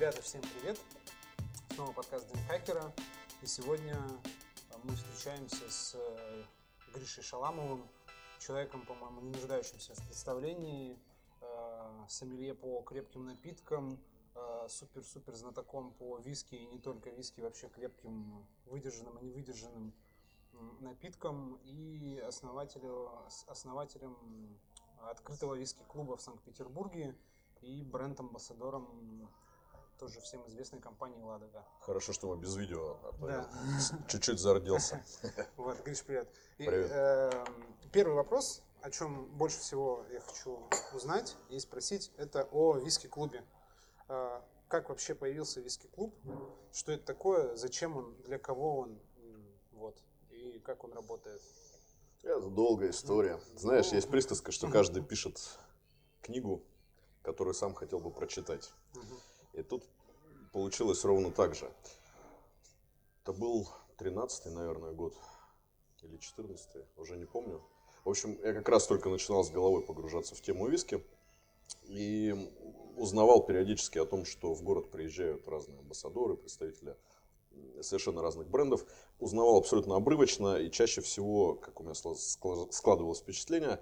Ребята, всем привет! Снова подкаст Дринхакера. И сегодня мы встречаемся с э, Гришей Шаламовым, человеком, по-моему, не нуждающимся в представлении, э, сомелье по крепким напиткам, э, супер-супер знатоком по виски и не только виски, вообще крепким, выдержанным и невыдержанным напиткам и основателю, основателем открытого виски-клуба в Санкт-Петербурге и бренд-амбассадором тоже всем известной компании «Ладога». Хорошо, что мы без видео, а Да. чуть-чуть зарделся. Вот, Гриш, привет. И, Привет. э, первый вопрос, о чем больше всего я хочу узнать и спросить, это о виски-клубе. Э, Как вообще появился виски-клуб? Что это такое? Зачем он? Для кого он? Вот. И как он работает? Это долгая история. Знаешь, есть присказка, что каждый пишет книгу, которую сам хотел бы прочитать. Мгм. И тут получилось ровно так же. Это был 13-й, наверное, год. Или 14-й, уже не помню. В общем, я как раз только начинал с головой погружаться в тему виски. И узнавал периодически о том, что в город приезжают разные амбассадоры, представители совершенно разных брендов. Узнавал абсолютно обрывочно. И чаще всего, как у меня складывалось впечатление,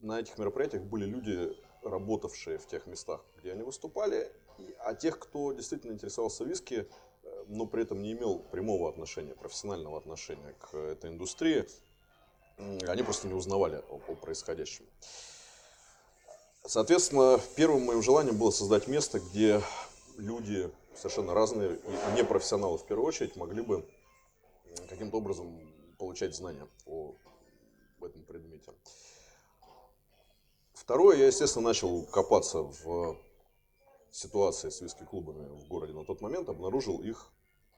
на этих мероприятиях были люди, работавшие в тех местах, где они выступали, а тех, кто действительно интересовался виски, э, но при этом не имел прямого отношения, профессионального отношения к этой индустрии, они просто не узнавали о, о происходящем. Соответственно, первым моим желанием было создать место, где люди совершенно разные и непрофессионалы в первую очередь могли бы каким-то образом получать знания о этом предмете. Второе, я, естественно, начал копаться в ситуации с виски-клубами в городе на тот момент, обнаружил их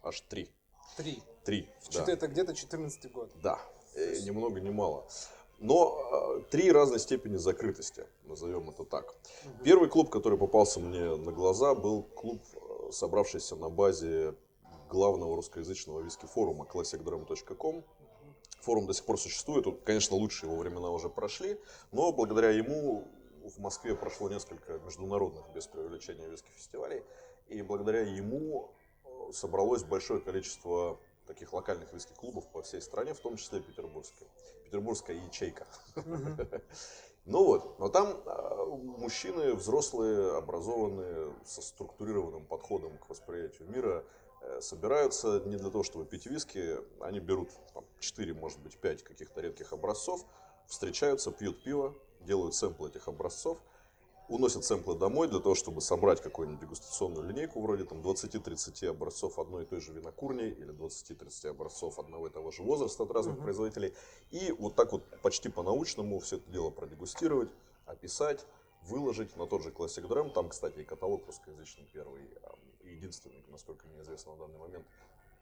аж три. Три. Три, да. Это где-то 14 год. Да, э, ни много ни мало. Но э, три разной степени закрытости, назовем это так. Первый клуб, который попался мне на глаза, был клуб, э, собравшийся на базе главного русскоязычного виски-форума classicdrum.com. Форум до сих пор существует, конечно, лучшие его времена уже прошли, но благодаря ему в Москве прошло несколько международных, без преувеличения, виски-фестивалей, и благодаря ему э, собралось большое количество таких локальных виски-клубов по всей стране, в том числе и петербургской. Петербургская ячейка. Ну вот, но там э, мужчины взрослые, образованные, со структурированным подходом к восприятию мира, э, собираются не для того, чтобы пить виски, они берут там, 4, может быть, 5 каких-то редких образцов, встречаются, пьют пиво, делают сэмплы этих образцов, уносят сэмплы домой для того, чтобы собрать какую-нибудь дегустационную линейку вроде там 20-30 образцов одной и той же винокурни или 20-30 образцов одного и того же возраста от разных производителей. И вот так вот почти по-научному все это дело продегустировать, описать, выложить на тот же Classic Drum. Там, кстати, и каталог русскоязычный первый, а, единственный, насколько мне известно на данный момент,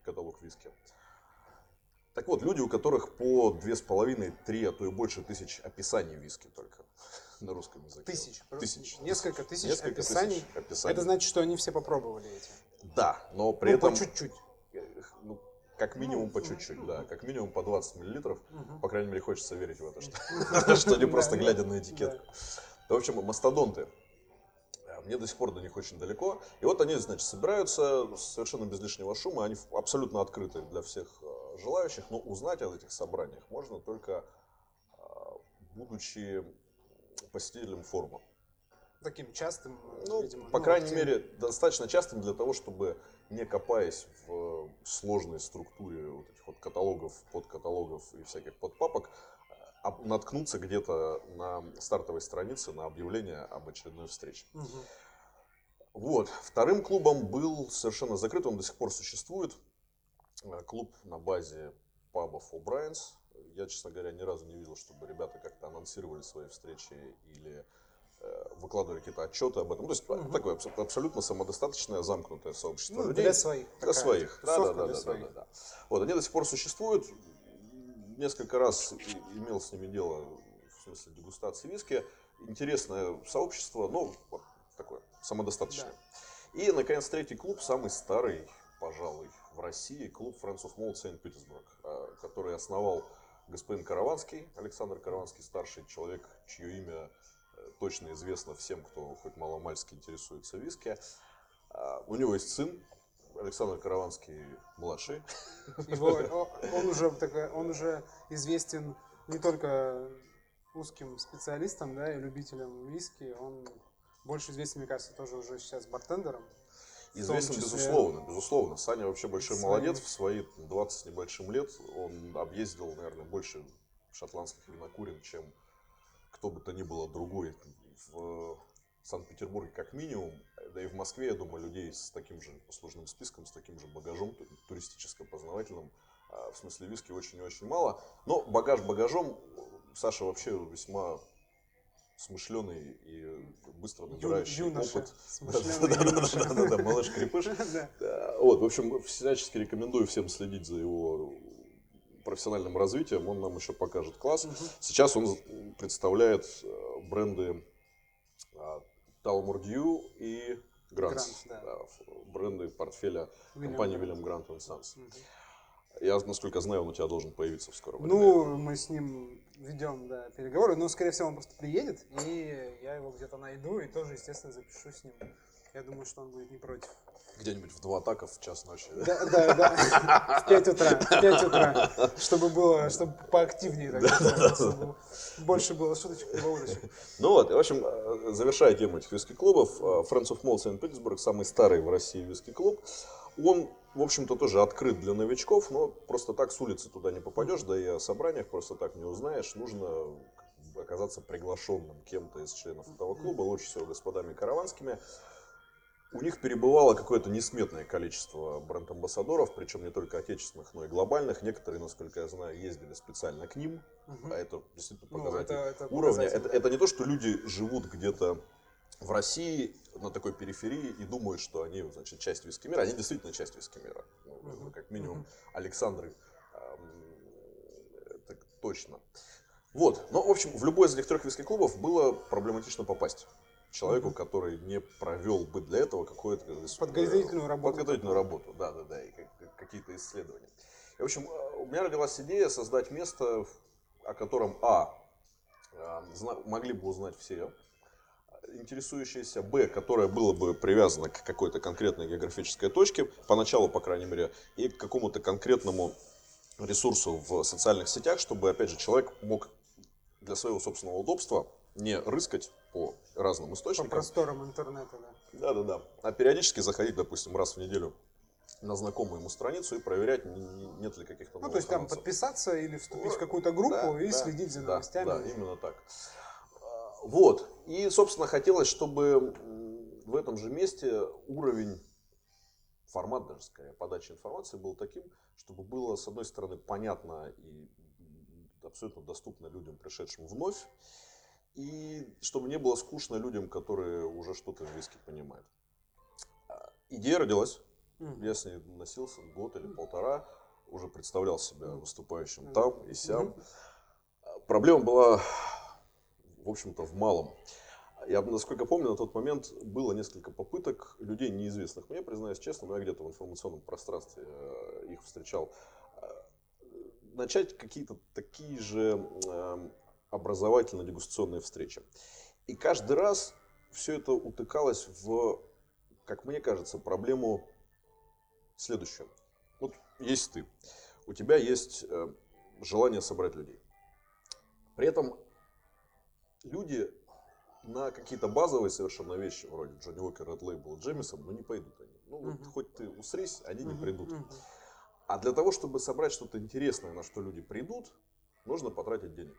каталог виски. Так вот, люди, у которых по две с половиной, три, а то и больше тысяч описаний виски только на русском языке. Тысяч. Тысяч. Несколько тысяч Несколько описаний. тысяч описаний. Это значит, что они все попробовали эти. Да, но при Ну, по этом... чуть-чуть. Ну, как минимум по чуть-чуть, да. Как минимум по 20 миллилитров. По крайней мере, хочется верить в это, что, что не просто глядя на этикетку. В общем, мастодонты. Мне до сих пор до них очень далеко. И вот они, значит, собираются совершенно без лишнего шума. Они абсолютно открыты для всех э, желающих. Но узнать о этих собраниях можно только э, будучи посетителем форума. Таким частым, Ну, видимо. по ну, крайней активным. мере, достаточно частым для того, чтобы не копаясь в сложной структуре вот этих вот каталогов, подкаталогов и всяких подпапок, наткнуться где-то на стартовой странице на объявление об очередной встрече. Мгм. Вот. Вторым клубом был совершенно закрыт, он до сих пор существует. Э, Клуб на базе пабов O'Brien's. Я, честно говоря, ни разу не видел, чтобы ребята как-то анонсировали свои встречи или э, выкладывали какие-то отчеты об этом. То есть Мгм. такое абсо- абсолютно самодостаточное, замкнутое сообщество Ну, людей. для своих. Для своих. Да, да, да, да, да, да. Вот, они до сих пор существуют. Несколько раз имел с ними дело в смысле дегустации виски. Интересное сообщество, но такое, самодостаточное. И, наконец, третий клуб, самый старый, пожалуй, в России, клуб of Malt Saint-Petersburg, э, который основал господин Караванский, Александр Караванский, старший человек, чье имя э, точно известно всем, кто хоть маломальски интересуется виски. А, у него есть сын, Александр Караванский младший. Его, он, уже он уже известен не только узким специалистам, да, и любителям виски, он больше известен, мне кажется, тоже уже сейчас бартендером. Известен, числе... безусловно, безусловно. Саня вообще большой свои... молодец. В свои 20 с небольшим лет он объездил, наверное, больше шотландских винокурен, чем кто бы то ни было другой в Санкт-Петербурге как минимум. Да и в Москве, я думаю, людей с таким же послужным списком, с таким же багажом туристическо-познавательным, а, в смысле виски очень и очень мало. Но багаж багажом, Саша вообще весьма смышленый и быстро набирающий Ю, опыт. Да-да-да, малыш крепыш. Вот, в общем, всячески рекомендую всем следить за его профессиональным развитием. Он нам еще покажет класс. Сейчас он представляет э, бренды Талмурдью и Грант. Бренды портфеля компании William Grant Sons. Я, насколько знаю, он у тебя должен появиться в скором времени. Ну, мы с ним ведем да, переговоры, но, скорее всего, он просто приедет, и я его где-то найду, и тоже, естественно, запишу с ним. Я думаю, что он будет не против. Где-нибудь в два атака в час ночи, да? Да, да, да. В 5 утра, в 5 утра, чтобы было, чтобы поактивнее так, больше было шуточек и удочек. Ну вот, в общем, завершая тему этих виски-клубов, э, Friends of Malt Saint-Petersburg, самый старый в России виски-клуб, он в общем-то, тоже открыт для новичков, но просто так с улицы туда не попадешь, да и о собраниях просто так не узнаешь. Нужно оказаться приглашенным кем-то из членов этого клуба, лучше всего господами караванскими. У них перебывало какое-то несметное количество бренд-амбассадоров, причем не только отечественных, но и глобальных. Некоторые, насколько я знаю, ездили специально к ним, угу. а это действительно показатель ну, это, это уровня. Это, это не то, что люди живут где-то в России на такой периферии и думают, что они, значит, часть виски мира. Они действительно часть виски мира. Ну, как минимум Александры э, так точно. Вот. Но, в общем, в любой из этих трех виски-клубов было проблематично попасть человеку, который не провел бы для этого какую-то э, подготовительную работу. Подготовительную работу, да, да, да, и какие-то исследования. И, в общем, э, у меня родилась идея создать место, о котором, а, могли бы узнать все, интересующееся, б, которое было бы привязано к какой-то конкретной географической точке, поначалу, по крайней мере, и к какому-то конкретному ресурсу в социальных сетях, чтобы, опять же, человек мог для своего собственного удобства не рыскать по разным источникам. По просторам интернета, да. Да-да-да. А периодически заходить, допустим, раз в неделю на знакомую ему страницу и проверять, нет ли каких-то Ну, то есть там подписаться или вступить в какую-то группу да, и да, следить за новостями. Да, да, именно так. Вот. И, собственно, хотелось, чтобы в этом же месте уровень, формат даже скорее, подачи информации был таким, чтобы было, с одной стороны, понятно и абсолютно доступно людям, пришедшим вновь, и чтобы не было скучно людям, которые уже что-то в виске понимают. Идея родилась. Я с ней носился год или полтора, уже представлял себя выступающим там и сям. Проблема была в общем-то, в малом. Я, насколько помню, на тот момент было несколько попыток людей неизвестных мне, признаюсь честно, но я где-то в информационном пространстве э, их встречал, э, начать какие-то такие же э, образовательно-дегустационные встречи. И каждый раз все это утыкалось в, как мне кажется, проблему следующую. Вот есть ты, у тебя есть желание собрать людей. При этом люди на какие-то базовые совершенно вещи, вроде Джонни Уокер, Ред Лейбл, Джемисон, ну не пойдут они. Ну вот uh-huh. хоть ты усрись, они uh-huh. не придут. Uh-huh. А для того, чтобы собрать что-то интересное, на что люди придут, нужно потратить денег.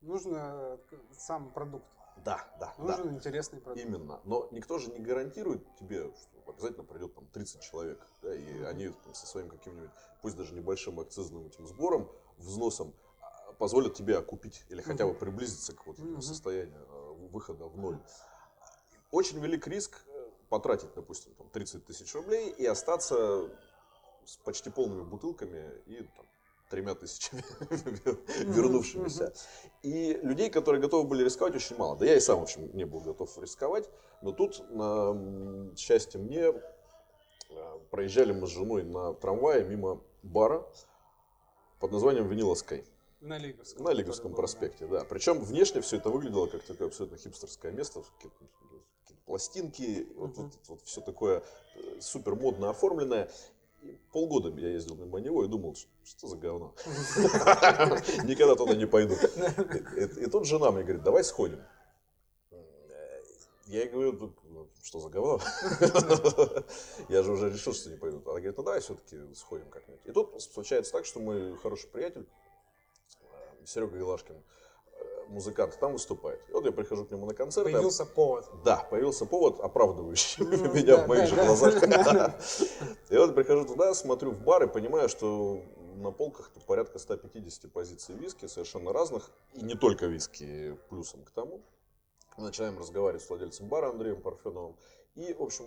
Нужно э, сам продукт. Да, да. Нужен да. интересный продукт. Именно. Но никто же не гарантирует тебе, что обязательно придет там 30 человек. Да, и uh-huh. они там, со своим каким-нибудь, пусть даже небольшим акцизным этим сбором, взносом, позволят тебе окупить или хотя бы приблизиться к вот этому состоянию э, выхода в ноль. Очень велик риск э, потратить, допустим, там, 30 тысяч рублей и остаться с почти полными бутылками и там, тремя тысячами вернувшимися. И людей, которые готовы были рисковать, очень мало. Да я и сам, в общем, не был готов рисковать. Но тут, на счастье мне, э, проезжали мы с женой на трамвае мимо бара под названием Винила. На Лиговском. На Лиговском проспекте, да. Причем внешне все это выглядело как такое абсолютно хипстерское место. Какие-то пластинки, вот, вот, вот все такое э, супер модно оформленное. Полгода я ездил мимо него и думал, что за говно. Никогда туда не пойду. И тут жена мне говорит, давай сходим. Я ей говорю, «Ну, что за говно? Я же уже решил, что не пойду. Она говорит, ну давай все-таки сходим как-нибудь. И тут случается так, что мой хороший приятель, э, Серега Илашкин, э, музыкант, там выступает. И вот я прихожу к нему на концерт. Появился повод. Да, появился повод, оправдывающий меня в моих же глазах. И вот прихожу туда, смотрю в бар и понимаю, что на полках порядка 150 позиций виски, совершенно разных, и не только виски, плюсом к тому. Мы начинаем разговаривать с владельцем бара Андреем Парфеновым. И, в общем,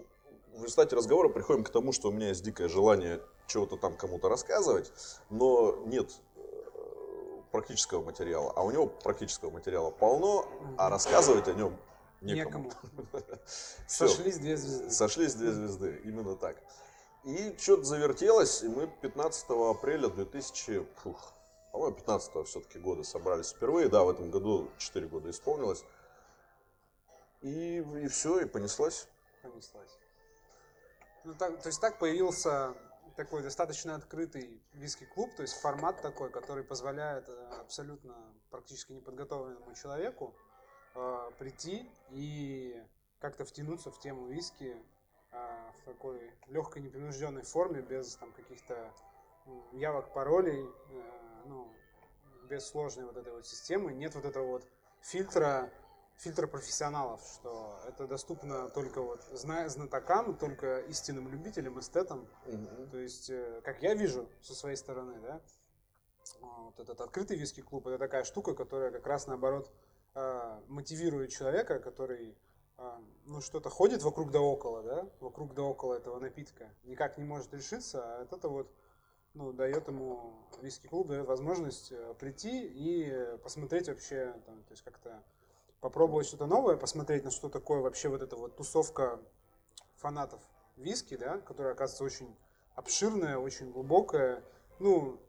в результате разговора приходим к тому, что у меня есть дикое желание чего-то там кому-то рассказывать, но нет практического материала. А у него практического материала полно, а рассказывать о нем некому. некому. Сошлись две звезды. Сошлись две звезды, именно так. И что-то завертелось, и мы 15 апреля 2000, фух, по-моему, 15 все-таки года собрались впервые. Да, в этом году 4 года исполнилось. И, и все, и понеслась. Понеслась. Ну, так, то есть так появился такой достаточно открытый виски-клуб, то есть формат такой, который позволяет э, абсолютно практически неподготовленному человеку э, прийти и как-то втянуться в тему виски э, в такой легкой непринужденной форме, без там каких-то явок, паролей, э, ну, без сложной вот этой вот системы. Нет вот этого вот фильтра фильтр профессионалов, что это доступно только вот зная знатокам, только истинным любителям, эстетам. Mm-hmm. То есть, э, как я вижу со своей стороны, да, вот этот открытый виски-клуб это такая штука, которая как раз наоборот э, мотивирует человека, который э, ну, что-то ходит вокруг да около, да, вокруг да около этого напитка, никак не может решиться, а это вот ну, дает ему виски-клуб, дает возможность прийти и посмотреть вообще, там, то есть как-то попробовать что-то новое, посмотреть, на что такое вообще вот эта вот тусовка фанатов виски, да, которая, оказывается, очень обширная, очень глубокая. Ну,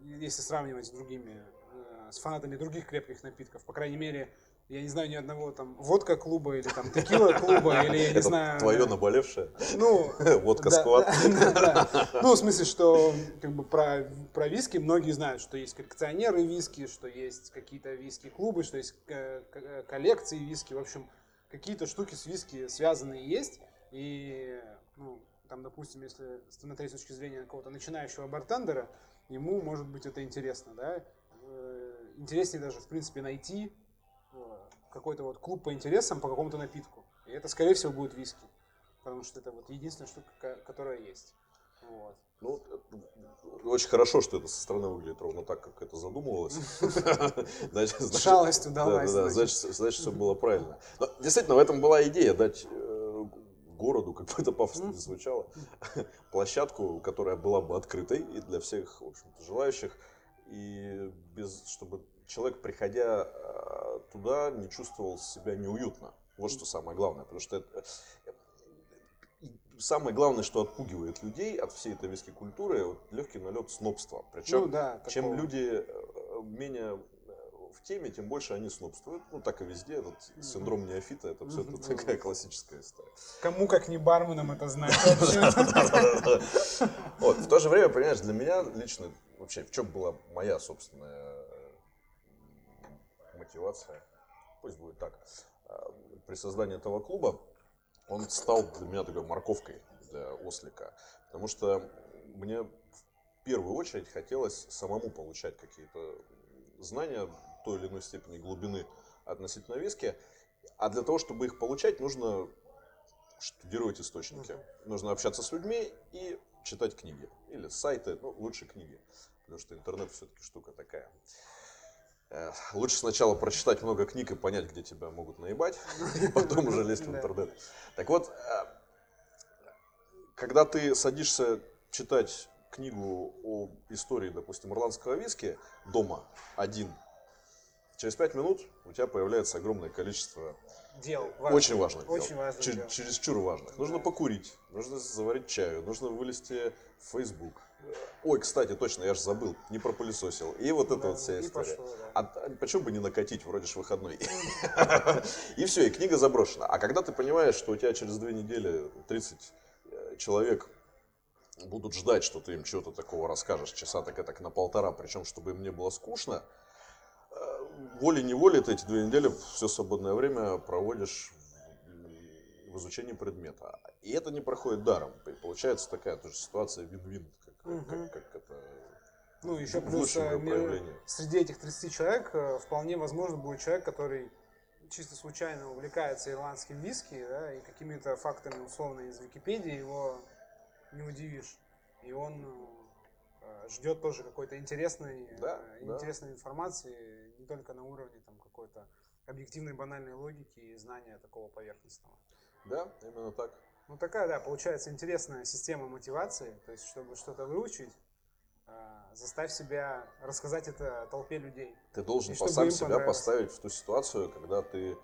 если сравнивать с другими, э, с фанатами других крепких напитков, по крайней мере, я не знаю ни одного там водка клуба или там текила клуба или я не знаю. Твое наболевшее. Ну, водка сквад. Ну, в смысле, что как бы про, про виски многие знают, что есть коллекционеры виски, что есть какие-то виски-клубы, что есть э, э, коллекции виски. В общем, какие-то штуки с виски связанные есть. И, ну, там, допустим, если смотреть с точки зрения какого-то начинающего бартендера, ему, может быть, это интересно, да? Э, интереснее даже, в принципе, найти какой-то вот клуб по интересам по какому-то напитку. И это, скорее всего, будет виски. Потому что это вот единственная штука, которая есть. Вот. Ну, очень хорошо, что это со стороны выглядит ровно так, как это задумывалось. Шалость удалась. Да, да, значит, все было правильно. Но, действительно, в этом была идея дать э, городу, как бы это пафосно не звучало, площадку, которая была бы открытой и для всех, в общем-то, желающих, и без, чтобы человек, приходя э, туда, не чувствовал себя неуютно. Вот что самое главное. Потому что это, э, самое главное, что отпугивает людей от всей этой виски культуры, вот легкий налет снобства. Причем, ну, да, чем такого. люди э, менее в теме, тем больше они снобствуют. Ну, так и везде. Этот синдром неофита, это все это такая классическая история. Кому, как не барменам, это знать Вот, в то же время, понимаешь, для меня лично, вообще, в чем была моя собственная мотивация, пусть будет так, а, при создании этого клуба он стал для меня такой морковкой для ослика, потому что мне в первую очередь хотелось самому получать какие-то знания той или иной степени глубины относительно виски, а для того, чтобы их получать, нужно штудировать источники. Нужно общаться с людьми и читать книги. Или сайты, ну, лучше книги. Потому что интернет все-таки штука такая. Э, лучше сначала прочитать много книг и понять, где тебя могут наебать, и потом уже лезть в интернет. Так вот, э, когда ты садишься читать книгу о истории, допустим, ирландского виски дома один, через пять минут у тебя появляется огромное количество дел. Важных. Очень важных Очень дел. Важных Чер- Чересчур важных. Нужно покурить, нужно заварить чаю, нужно вылезти в Facebook, Ой, кстати, точно, я же забыл, не пропылесосил. И вот эта Да, вот вся и история. пошло, да. А, почему бы не накатить, вроде ж выходной. И все, и книга заброшена. А когда ты понимаешь, что у тебя через две недели 30 э, человек будут ждать, что ты им чего-то такого расскажешь, часа так это на полтора, причем, чтобы им не было скучно, э, волей-неволей ты эти две недели все свободное время проводишь в- в изучении предмета. И это не проходит даром. И Получается такая тоже ситуация вин-вин, Мгм. как- как это Ну, еще плюс э, среди этих 30 человек э, вполне возможно будет человек, который чисто случайно увлекается ирландским виски, да, и какими-то фактами условно из Википедии его не удивишь. И он э, ждет тоже какой-то интересной, Да, да. интересной информации, не только на уровне там, какой-то объективной банальной логики и знания такого поверхностного. Да, именно так. Ну такая, да, получается интересная система мотивации, то есть чтобы что-то выучить, э, заставь себя рассказать это толпе людей. Ты должен по- сам себя поставить в ту ситуацию, когда ты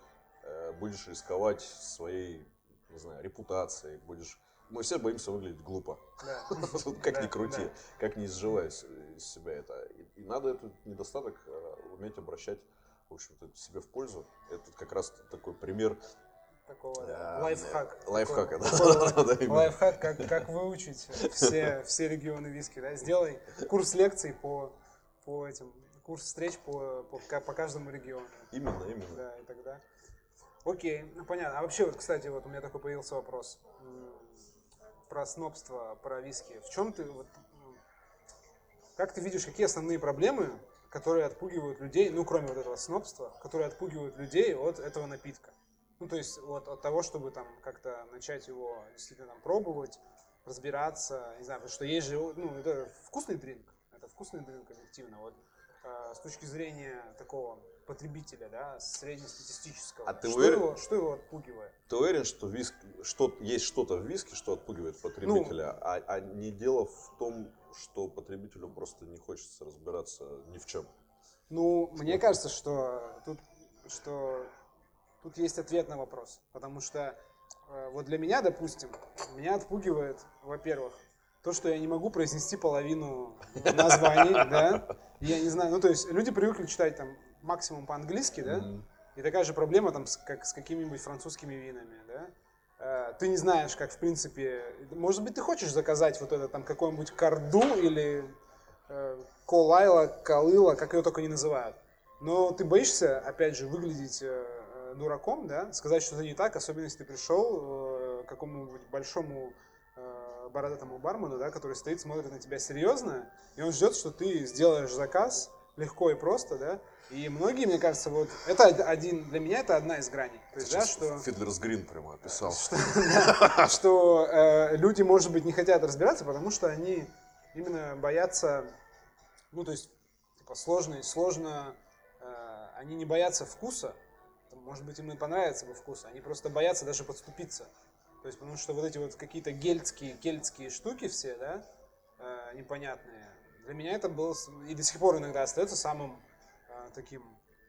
э, будешь рисковать своей, не знаю, репутацией, будешь... Мы все боимся выглядеть глупо. Да. Как Да, ни крути, да. как не изживая из себя это. И, и надо этот недостаток э, уметь обращать, в общем-то, себе в пользу. Это как раз такой пример Такого да, лайфхак. Лайфхака, Такой- да. Лайфхак, как, как выучить все, все регионы виски. Да? Сделай курс лекций по, по этим, курс встреч по, по, ка- по каждому региону. Именно, именно. Да, и тогда. Окей, ну понятно. А вообще, вот, кстати, вот у меня такой появился вопрос про снобство, про виски. В чем ты, вот, как ты видишь, какие основные проблемы, которые отпугивают людей, ну, кроме вот этого снобства, которые отпугивают людей от этого напитка? Ну, то есть вот от того, чтобы там как-то начать его действительно там пробовать, разбираться, не знаю, потому что есть же, ну, это вкусный дринк, это вкусный дринк объективно, вот э, с точки зрения такого потребителя, да, среднестатистического. А ты что, уверен- его, что его отпугивает? Ты уверен, что виск, что, есть что-то в виске, что отпугивает потребителя, Ну. а, а не дело в том, что потребителю просто не хочется разбираться ни в чем? Ну, мне кажется, что тут, что тут есть ответ на вопрос. Потому что э, вот для меня, допустим, меня отпугивает, во-первых, то, что я не могу произнести половину названий, да. Я не знаю, ну то есть люди привыкли читать там максимум по-английски, да. И такая же проблема там с, как с какими-нибудь французскими винами, да. Э, Ты не знаешь, как в принципе, может быть, ты хочешь заказать вот это там какой-нибудь карду или э, колайла, калыла, как ее только не называют. Но ты боишься, опять же, выглядеть э, дураком, да, сказать что-то не так, особенно если ты пришел э, к какому-нибудь большому э, бородатому бармену, да, который стоит, смотрит на тебя серьезно, и он ждет, что ты сделаешь заказ легко и просто, да. И многие, мне кажется, вот это од- один для меня это одна из граней, то есть, да, что Фидлерс Грин прямо описал. что э, люди, может быть, не хотят разбираться, потому что они именно боятся, ну, то есть, типа, сложно, сложно, э, они не боятся вкуса, может быть, им и понравится бы вкус, они просто боятся даже подступиться. То есть, потому что вот эти вот какие-то гельтские, кельтские штуки все, да, э, непонятные, для меня это было, и до сих пор иногда остается самым э, таким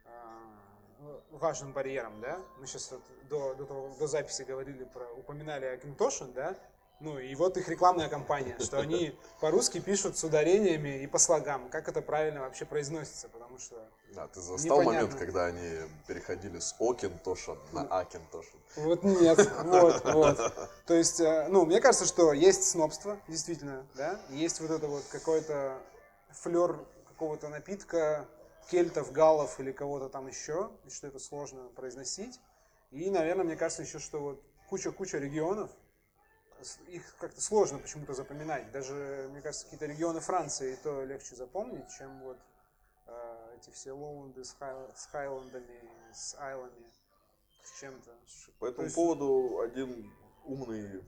э, важным барьером, да. Мы сейчас вот до, до, того- до записи говорили про, упоминали Акинтошин, да. Ну и вот их рекламная кампания, что они по-русски пишут с ударениями и по слогам. Как это правильно вообще произносится, потому что Да, ты застал Непонятно. момент, когда они переходили с Окинтошин на Акинтошин. Вот нет, вот, вот. То есть, э, ну, мне кажется, что есть снобство, действительно, да, есть вот это вот какой-то флер какого-то напитка, кельтов, галлов или кого-то там еще, и что это сложно произносить. И, наверное, мне кажется еще, что вот куча-куча регионов, их как-то сложно почему-то запоминать. Даже, мне кажется, какие-то регионы Франции и то легче запомнить, чем вот э, эти все лоунды с, хай- с хайландами, с айлами, с чем-то. По этому есть- поводу один умный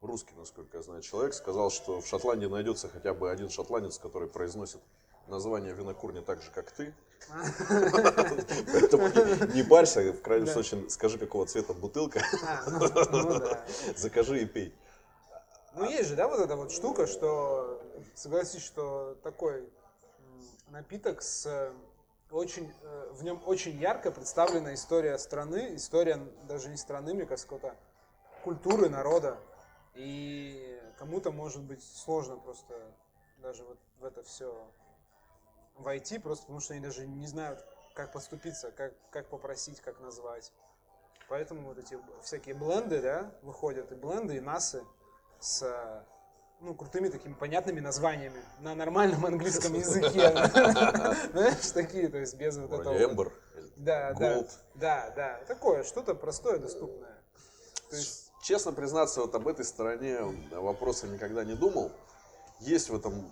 русский, насколько я знаю, человек сказал, что в Шотландии найдется хотя бы один шотландец, который произносит название винокурни так же, как ты. Поэтому не- парься, в крайнем случае скажи, какого цвета бутылка, А, ну, ну закажи и пей. Ну есть же, да, вот эта вот штука, что согласись, что такой напиток с э, очень, э, в нем очень ярко представлена история страны, история даже не страны, мне кажется, какой-то культуры, народа. И кому-то может быть сложно просто даже вот в это все войти, просто потому что они даже не знают, как подступиться, как, как попросить, как назвать. Поэтому вот эти всякие бленды, да, выходят и бленды, и насы с ну, крутыми такими понятными названиями на нормальном английском языке. Знаешь, такие, то есть без вот этого. Эмбер, Да, да, да, да. Такое, что-то простое, доступное. Честно признаться, вот об этой стороне вопроса никогда не думал. Есть в этом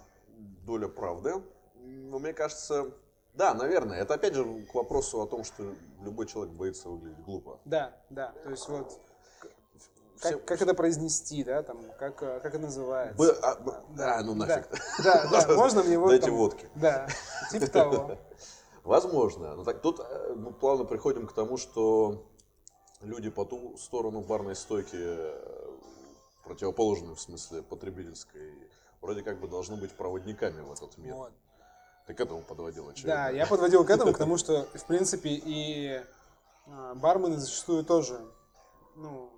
доля правды. Но мне кажется, да, наверное. Это опять же к вопросу о том, что любой человек боится выглядеть глупо. Да, да. То есть вот как, все... как это произнести, да, там, как, как это называется? Б, а, б, да, а, ну нафиг. Да, да, да. можно мне вот Дайте там, водки. Да, типа того. Возможно. Но так тут э, мы плавно приходим к тому, что люди по ту сторону барной стойки, э, противоположной в смысле потребительской, вроде как бы должны быть проводниками в этот мир. Вот. Ты к этому подводил, очевидно. Да, я подводил к этому, к тому, что, в принципе, и бармены зачастую тоже, ну,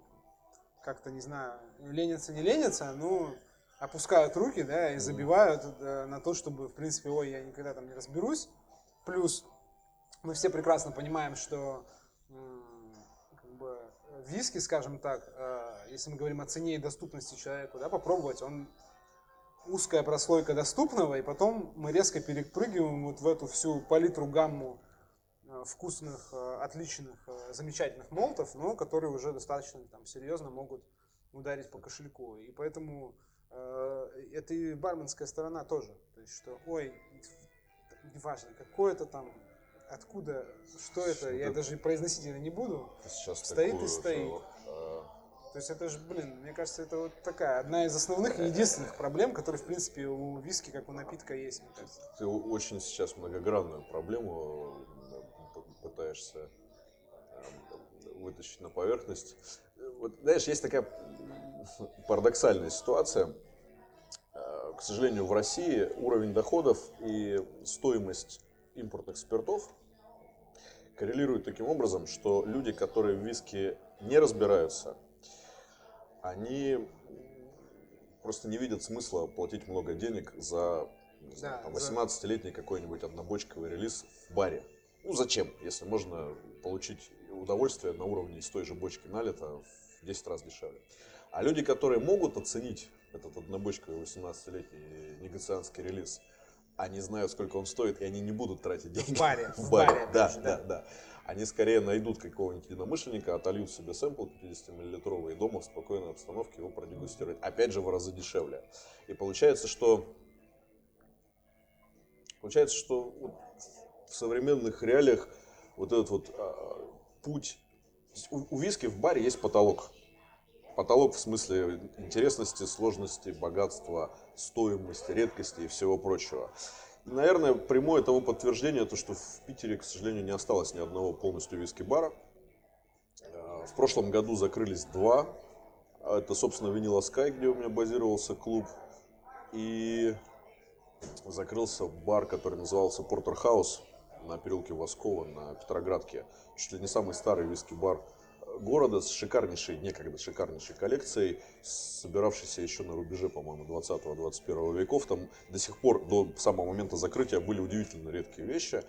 как-то, не знаю, ленятся, не ленятся, ну, опускают руки, да, и забивают э, на то, чтобы, в принципе, ой, я никогда там не разберусь. Плюс мы все прекрасно понимаем, что как бы, виски, скажем так, э, если мы говорим о цене и доступности человеку, да, попробовать, он узкая прослойка доступного, и потом мы резко перепрыгиваем вот в эту всю палитру гамму вкусных, э, отличных, э, замечательных молотов, но которые уже достаточно там, серьезно могут ударить по кошельку. И поэтому э, это и барменская сторона тоже. То есть, что, ой, неважно, какое это там, откуда, что это, что я это... даже произносить это не буду. Сейчас стоит и стоит. Что, то есть это же, блин, мне кажется, это вот такая одна из основных и единственных проблем, которые, в принципе, у виски, как у напитка, есть, мне кажется. Ты очень сейчас многогранную проблему э, пытаешься э, вытащить на поверхность. Вот, знаешь, есть такая парадоксальная ситуация. Э, к сожалению, в России уровень доходов и стоимость импортных спиртов коррелируют таким образом, что люди, которые в виске не разбираются, они просто не видят смысла платить много денег за да, 18-летний какой-нибудь однобочковый релиз в баре. Ну зачем, если можно получить удовольствие на уровне из той же бочки налита в 10 раз дешевле. А люди, которые могут оценить этот однобочковый 18-летний негацианский релиз, они знают, сколько он стоит, и они не будут тратить деньги. В баре. В баре, в баре да, да, да, да они скорее найдут какого-нибудь единомышленника, отольют себе сэмпл 50-миллилитровый и дома в спокойной обстановке его продегустируют. Опять же, в разы дешевле. И получается, что получается, что в современных реалиях вот этот вот а, путь у, у виски в баре есть потолок. Потолок в смысле интересности, сложности, богатства, стоимости, редкости и всего прочего. Наверное, прямое тому подтверждение, то, что в Питере, к сожалению, не осталось ни одного полностью виски-бара. Э, в прошлом году закрылись два. Это, собственно, Винила Скай, где у меня базировался клуб. И закрылся бар, который назывался Портер Хаус на переулке Воскова на Петроградке. Чуть ли не самый старый виски-бар города с шикарнейшей, некогда шикарнейшей коллекцией, собиравшейся еще на рубеже, по-моему, 20-21 веков. Там до сих пор, до самого момента закрытия, были удивительно редкие вещи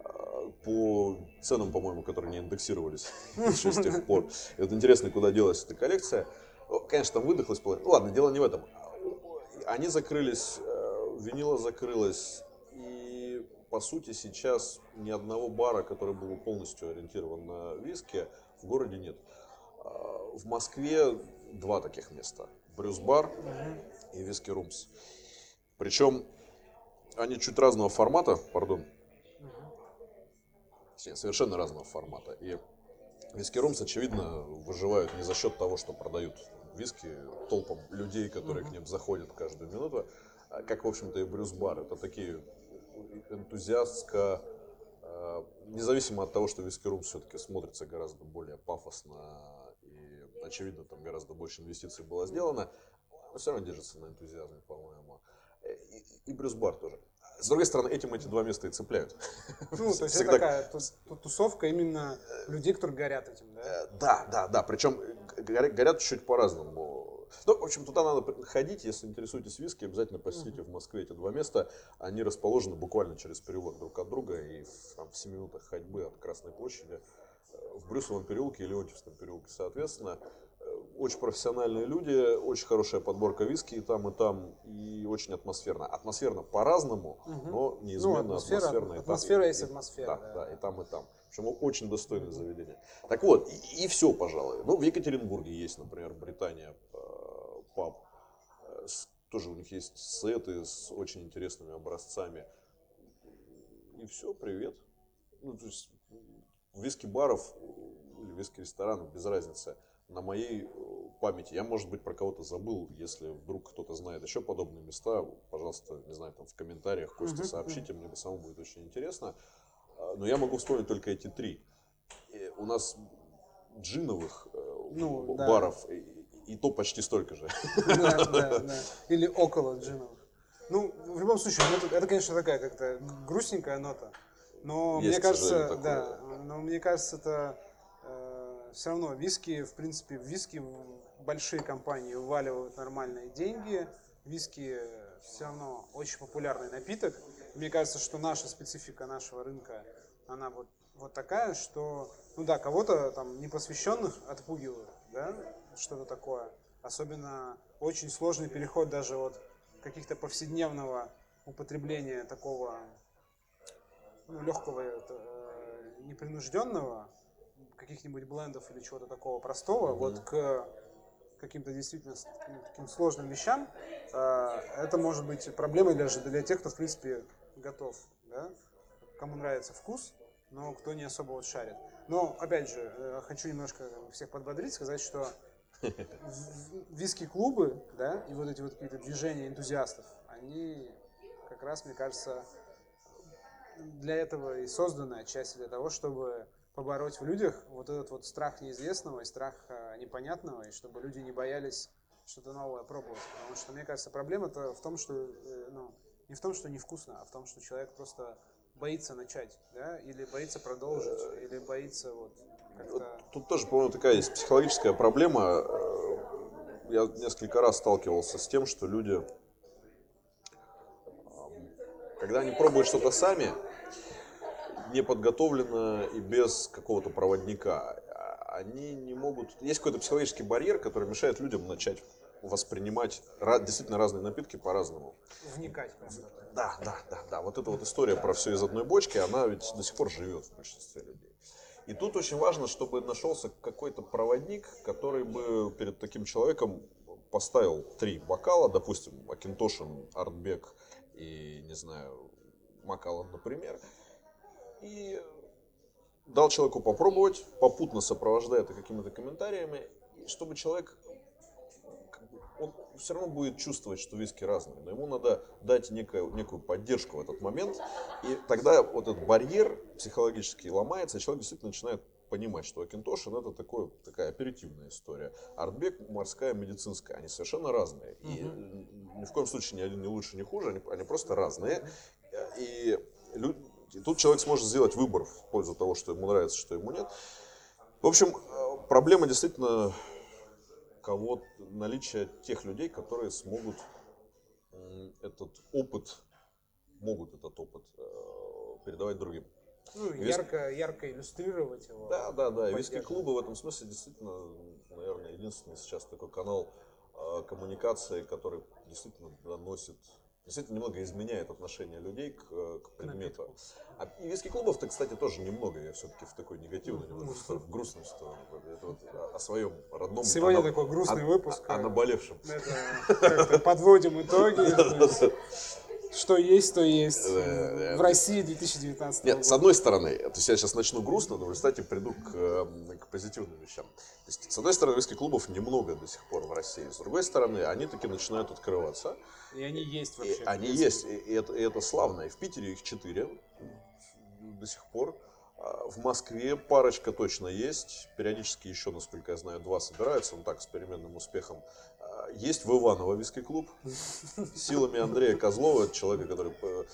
а, по ценам, по-моему, которые не индексировались еще с тех пор. И вот интересно, куда делась эта коллекция. Конечно, там выдохлась половина. Ладно, дело не в этом. Они закрылись, э, винила закрылась, по сути сейчас ни одного бара, который был полностью ориентирован на виски, в городе нет. А, в Москве два таких места. Брюс-бар и Виски Румс. Причем они чуть разного формата, пардон, совершенно разного формата. И Виски Румс, очевидно, выживают не за счет того, что продают виски толпам людей, которые к ним заходят каждую минуту, а как, в общем-то, и Брюс-бар. Это такие энтузиастско Э, независимо от того, что Вискерум все-таки смотрится гораздо более пафосно и, очевидно, там гораздо больше инвестиций было сделано, но все равно держится на энтузиазме, по-моему. Э, и, и Брюс Бар тоже. С другой стороны, этим эти два места и цепляют. Ну, то есть Всегда... это такая тусовка именно людей, которые горят этим, да? Э, да, да, да. Причем горят чуть по-разному. Ну, в общем, туда надо ходить, если интересуетесь виски, обязательно посетите в Москве эти два места. Они расположены буквально через перевод друг от друга и в, там, в 7 минутах ходьбы от Красной площади э, в Брюсовом переулке или Леонтьевском переулке, соответственно. Э, очень профессиональные люди, очень хорошая подборка виски и там, и там, и очень атмосферно. Атмосферно по-разному, угу. но неизменно ну, атмосфера, атмосферно. Атмосфера там, есть и, атмосфера. Да, да, да, и там, и там. Причем очень достойное заведение. Так вот, и, и все, пожалуй. Ну, в Екатеринбурге есть, например, Британия э, паб. Э, тоже у них есть сеты с очень интересными образцами. И все, привет. Ну, то есть виски-баров или виски-ресторанов, без разницы, на моей э, памяти. Я, может быть, про кого-то забыл, если вдруг кто-то знает еще подобные места, пожалуйста, не знаю, там в комментариях, Костя, сообщите, мне бы самому будет очень интересно. А, но я могу вспомнить только эти три. И у нас джиновых э, ну, баров да. и, и то почти столько же. Да, да, да. Или около джиновых. Ну, в любом случае, ну, это, это конечно, такая как-то грустненькая нота. Но Есть, мне кажется, да, но мне кажется, это все равно виски, в принципе, виски большие компании уваливают нормальные деньги. Виски все равно очень популярный напиток. Мне кажется, что наша специфика нашего рынка, она вот, вот такая, что, ну да, кого-то там непосвященных отпугивают, да, что-то такое. Особенно очень сложный переход даже от каких-то повседневного употребления такого ну, легкого, э, непринужденного, каких-нибудь блендов или чего-то такого простого, mm-hmm. вот к каким-то действительно таким сложным вещам, э, это может быть проблемой даже для тех, кто, в принципе, готов, да? кому нравится вкус, но кто не особо вот шарит. Но, опять же, э, хочу немножко всех подбодрить, сказать, что виски-клубы, да, и вот эти вот какие-то движения энтузиастов, они как раз, мне кажется, для этого и созданы отчасти для того, чтобы побороть в людях вот этот вот страх неизвестного и страх э, непонятного, и чтобы люди не боялись что-то новое пробовать. Потому что, мне кажется, проблема-то в том, что э, ну, не в том, что невкусно, а в том, что человек просто боится начать, да, или боится продолжить, или боится вот. Тут тоже, по-моему, такая есть психологическая проблема. Э, я несколько раз сталкивался с тем, что люди, когда они пробуют что-то сами, не подготовленно и без какого-то проводника, а, они не могут... Есть какой-то психологический барьер, который мешает людям начать воспринимать действительно разные напитки по-разному. Вникать. Да, да, да, да. Вот эта вот история про все из одной бочки, она ведь до сих пор живет в большинстве людей. И тут очень важно, чтобы нашелся какой-то проводник, который бы перед таким человеком поставил три бокала, допустим, Акинтошин, Артбек и, не знаю, Макалан, например, и дал человеку попробовать, попутно сопровождая это какими-то комментариями, чтобы человек он все равно будет чувствовать, что виски разные, но ему надо дать некую, некую поддержку в этот момент, и тогда вот этот барьер психологический ломается, и человек действительно начинает понимать, что Акинтошин это такое, такая оперативная история. Артбек морская, медицинская, они совершенно разные. И угу. ни в коем случае ни один не лучше, ни хуже, они, они просто разные. И, и тут человек сможет сделать выбор в пользу того, что ему нравится, что ему нет. В общем, э, проблема действительно кого наличие тех людей, которые смогут этот опыт, могут этот опыт э, передавать другим. Ну, Вис... ярко, ярко иллюстрировать его. Да, да, да. Виски-клубы в этом смысле действительно, наверное, единственный сейчас такой канал э, коммуникации, который действительно доносит действительно немного изменяет отношение людей к, э, к предмету. А и виски-клубов-то, кстати, тоже немного. Я все-таки в такой негативной, немного в грустную сторону. Это вот о, своем родном. Сегодня о, такой грустный о, выпуск. О, о наболевшем. Это, подводим итоги. Что есть, то есть. В России 2019 Нет, с одной стороны, то есть я сейчас начну грустно, но в результате приду к, эм, к позитивным вещам. То есть, с одной стороны, виски-клубов немного до сих пор в России. С другой стороны, они таки начинают открываться. И они есть вообще. И они есть, и это, и это славно. И в Питере их четыре до сих пор. А в Москве парочка точно есть. Периодически еще, насколько я знаю, два собираются. Ну так, с переменным успехом. Есть в Иваново виски-клуб. Силами Андрея Козлова, человека, который э,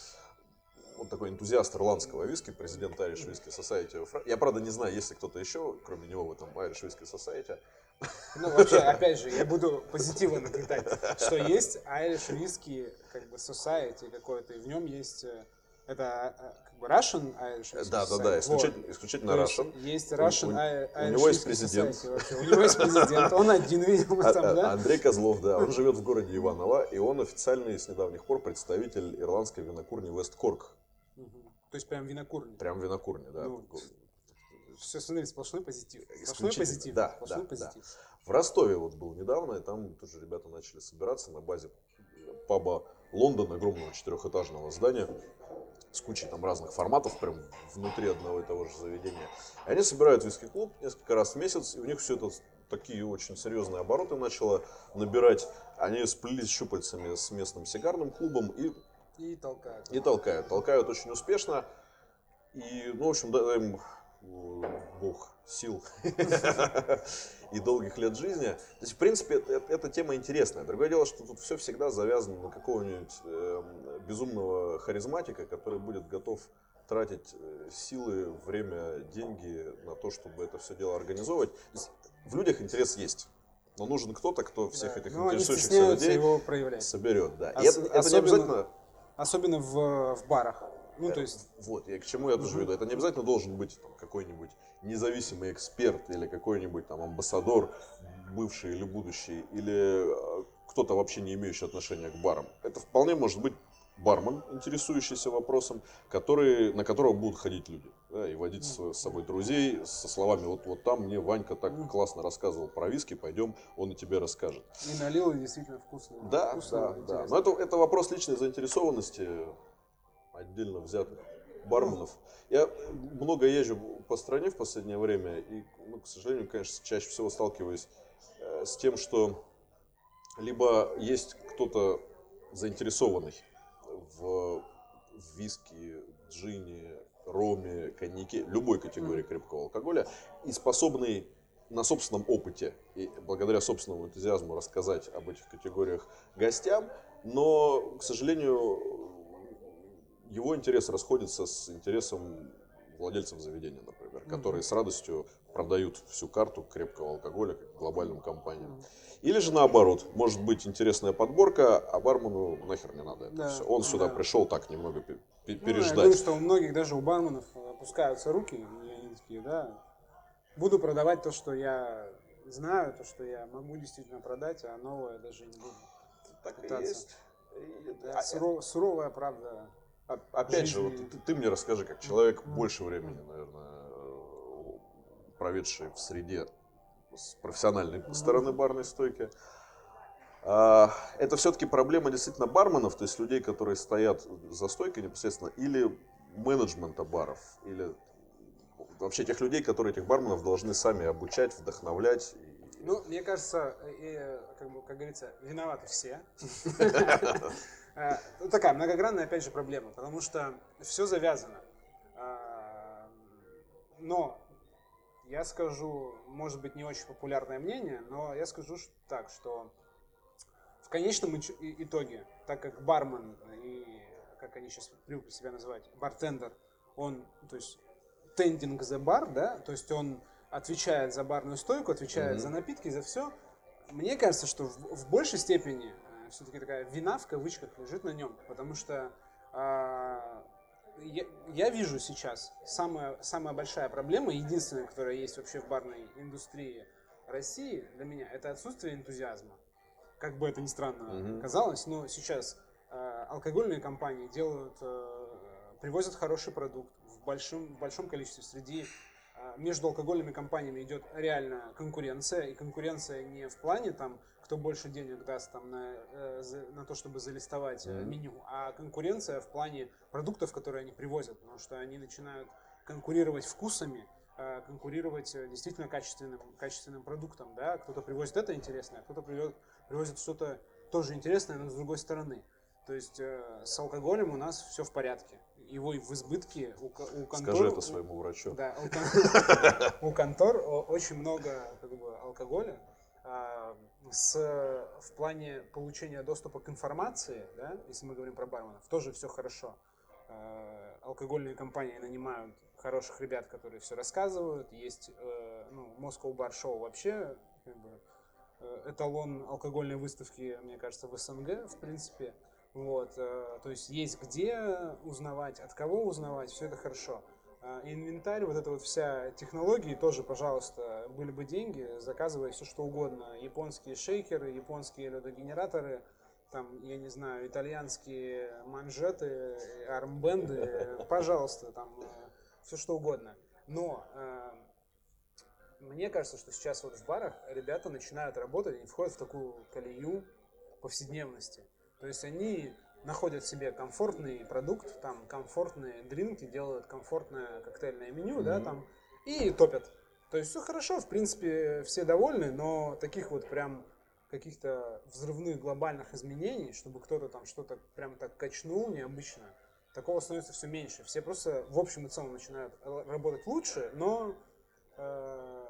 он такой энтузиаст ирландского виски, президент Irish Whisky Society. Я, правда, не знаю, есть ли кто-то еще, кроме него, в этом Irish Whisky Society. Ну, вообще, опять же, я буду позитивно нагнетать, что есть Irish Whiskey, как бы, Society какой-то, и в нем есть э, это э, как бы Russian Irish Whiskey Да, да, да, исключительно, вот. исключительно Russian. Есть Russian у, Irish У него есть президент. У него есть президент, он один, видимо, а, там, а, да? Андрей Козлов, да, он живет в городе Иваново, и он официальный с недавних пор представитель ирландской винокурни Весткорк. То есть прям винокурня. Прям винокурня, да. Ну, все, смотри, сплошной позитив. Сплошной позитив. Да, сплошной да, позитив. Да. В Ростове вот был недавно, и там тоже ребята начали собираться на базе паба Лондон, огромного четырехэтажного здания с кучей там разных форматов, прям внутри одного и того же заведения. И они собирают виски-клуб несколько раз в месяц, и у них все это такие очень серьезные обороты начало набирать. Они сплелись щупальцами с местным сигарным клубом и и толкают. И толкают. Толкают очень успешно. И, ну, в общем, дай им Бог сил и долгих лет жизни. То есть, в принципе, эта тема интересная. Другое дело, что тут все всегда завязано на какого-нибудь э, безумного харизматика, который будет готов тратить э, силы, время, деньги на то, чтобы это все дело организовывать. В людях интерес есть. Но нужен кто-то, кто всех да. этих Но интересующихся людей его соберет. Да. Ос- это, это не обязательно Особенно в, в барах. Ну, то есть... Вот, и к чему я тоже веду. Это не обязательно должен быть там, какой-нибудь независимый эксперт или какой-нибудь там амбассадор, бывший или будущий, или э, кто-то вообще не имеющий отношения к барам. Это вполне может быть бармен, интересующийся вопросом, который, на которого будут ходить люди. Да, и водить с, с собой друзей со словами, вот, вот там мне Ванька так классно рассказывал про виски, пойдем, он и тебе расскажет. И налил, и действительно вкусно. Да, вкусно, да, да. Но это, это вопрос личной заинтересованности отдельно взятых барменов. Я много езжу по стране в последнее время, и, ну, к сожалению, конечно, чаще всего сталкиваюсь э, с тем, что либо есть кто-то заинтересованный в, в виске, джине, роме, коньяке, любой категории крепкого алкоголя, и способный на собственном опыте и благодаря собственному энтузиазму рассказать об этих категориях гостям, но, к сожалению, его интерес расходится с интересом владельцев заведения, например, которые с радостью продают всю карту крепкого алкоголя глобальным компаниям. Или же наоборот, может быть интересная подборка, а бармену нахер не надо это да, все. Он сюда да. пришел так немного переждать. Ну, я говорю, что у многих, даже у барменов, опускаются руки, и они такие, да, буду продавать то, что я знаю, то, что я могу действительно продать, а новое даже не буду так пытаться. И есть. Да, а, суров, суровая правда. Опять жизни. же, вот ты, ты мне расскажи, как человек больше времени, наверное, проведший в среде с профессиональной стороны барной стойки. А, это все-таки проблема действительно барменов, то есть людей, которые стоят за стойкой непосредственно, или менеджмента баров, или вообще тех людей, которые этих барменов должны сами обучать, вдохновлять. Ну, мне кажется, и, как, бы, как говорится, виноваты все. Э, такая многогранная, опять же, проблема, потому что все завязано. А, но я скажу, может быть, не очень популярное мнение, но я скажу так, что в конечном итоге, так как бармен и, как они сейчас привыкли себя называть, бартендер, он, то есть, tending the bar, да, то есть он отвечает за барную стойку, отвечает mm-hmm. за напитки, за все. Мне кажется, что в, в большей степени все-таки такая вина в кавычках лежит на нем, потому что э, я, я вижу сейчас самая, самая большая проблема, единственная, которая есть вообще в барной индустрии России для меня, это отсутствие энтузиазма. Как бы это ни странно mm-hmm. казалось, но сейчас э, алкогольные компании делают, э, привозят хороший продукт в большом, в большом количестве среди между алкогольными компаниями идет реально конкуренция, и конкуренция не в плане там кто больше денег даст там на, э, на то, чтобы залистовать mm-hmm. меню, а конкуренция в плане продуктов, которые они привозят, потому что они начинают конкурировать вкусами, э, конкурировать действительно качественным, качественным продуктом, да, кто-то привозит это интересное, а кто-то привозит, привозит что-то тоже интересное, но с другой стороны. То есть э, с алкоголем у нас все в порядке. Его в избытке у, у контор... Скажи это своему врачу. Да, у, у контор очень много как бы, алкоголя, а, с, в плане получения доступа к информации, да, если мы говорим про барменов, тоже все хорошо. А, алкогольные компании нанимают хороших ребят, которые все рассказывают. Есть, э, ну, Moscow Bar Show вообще как бы, э, эталон алкогольной выставки, мне кажется, в СНГ, в принципе. Вот, э, то есть есть где узнавать, от кого узнавать, все это хорошо. А инвентарь, вот эта вот вся технологии тоже, пожалуйста, были бы деньги, заказывай все что угодно. Японские шейкеры, японские ледогенераторы, там, я не знаю, итальянские манжеты, армбенды, пожалуйста, там, все что угодно. Но э, мне кажется, что сейчас вот в барах ребята начинают работать и входят в такую колею повседневности. То есть они находят себе комфортный продукт, там комфортные дринки, делают комфортное коктейльное меню, mm-hmm. да, там, и топят. То есть все хорошо, в принципе, все довольны, но таких вот прям каких-то взрывных глобальных изменений, чтобы кто-то там что-то прям так качнул необычно, такого становится все меньше. Все просто в общем и целом начинают работать лучше, но э,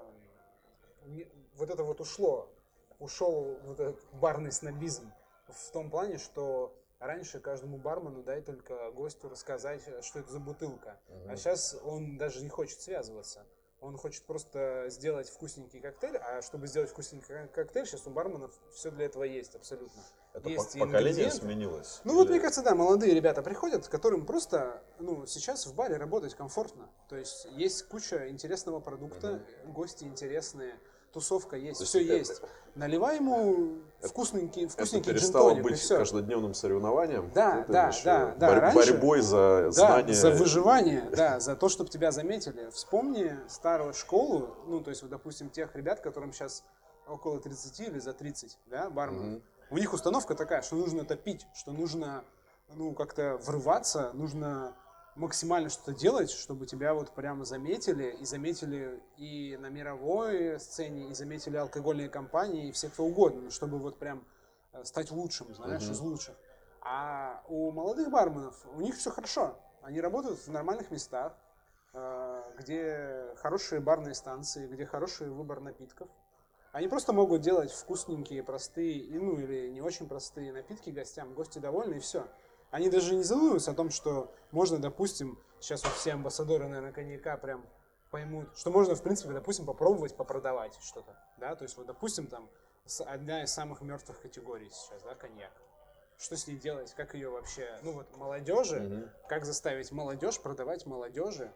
вот это вот ушло, ушел вот этот барный снобизм в том плане, что Раньше каждому бармену дай только гостю рассказать, что это за бутылка. Угу. А сейчас он даже не хочет связываться. Он хочет просто сделать вкусненький коктейль, а чтобы сделать вкусненький коктейль, сейчас у барменов все для этого есть абсолютно. Это есть поколение сменилось? Ну или... вот мне кажется, да, молодые ребята приходят, которым просто, ну, сейчас в баре работать комфортно. То есть есть куча интересного продукта, угу. гости интересные тусовка есть, все это, есть. Наливай ему вкусненький, вкусненький это перестало быть все. каждодневным соревнованием. Да, это да, да, да. Борь, Раньше, борьбой за да, знания. за выживание, да, за то, чтобы тебя заметили. Вспомни старую школу, ну, то есть, вот, допустим, тех ребят, которым сейчас около 30 или за 30, да, барменов. Угу. У них установка такая, что нужно топить, что нужно, ну, как-то врываться, нужно максимально что-то делать, чтобы тебя вот прямо заметили, и заметили и на мировой сцене, и заметили алкогольные компании, и все кто угодно, чтобы вот прям э, стать лучшим, знаешь, mm-hmm. из лучших. А у молодых барменов, у них все хорошо. Они работают в нормальных местах, э, где хорошие барные станции, где хороший выбор напитков. Они просто могут делать вкусненькие, простые, ну или не очень простые напитки гостям, гости довольны и все. Они даже не задумываются о том, что можно, допустим, сейчас вот все амбассадоры, наверное, коньяка прям поймут, что можно, в принципе, допустим, попробовать попродавать что-то, да, то есть вот, допустим, там одна из самых мертвых категорий сейчас, да, коньяк. Что с ней делать, как ее вообще, ну вот молодежи, mm как заставить молодежь продавать молодежи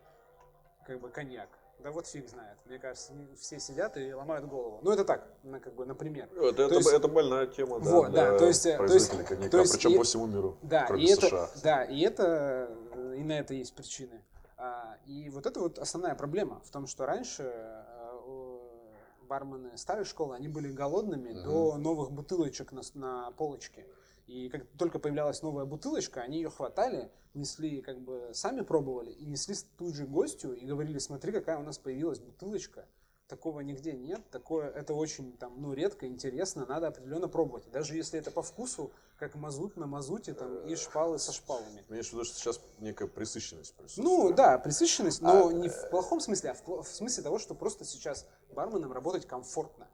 как бы коньяк. Да вот фиг знает. Мне кажется, все сидят и ломают голову. Ну, это так, на, как бы, например. Это, это, есть, это больная тема, да, вот, да, то есть, то есть, коньяка, то есть, причем и, по всему миру, да, кроме и США. Это, да, и это, и на это есть причины. А, и вот это вот основная проблема в том, что раньше а, бармены старой школы, они были голодными угу. до новых бутылочек на, на полочке. И как только появлялась новая бутылочка, они ее хватали, несли, как бы сами пробовали, и несли тут же гостю и говорили, смотри, какая у нас появилась бутылочка. Такого нигде нет, такое, это очень там, ну, редко, интересно, надо определенно пробовать. Даже если это по вкусу, как мазут на мазуте там, и шпалы со шпалами. В виду, что сейчас некая присыщенность присутствует? Ну да, присыщенность, но а, не в плохом смысле, а в, в смысле того, что просто сейчас барменам работать комфортно.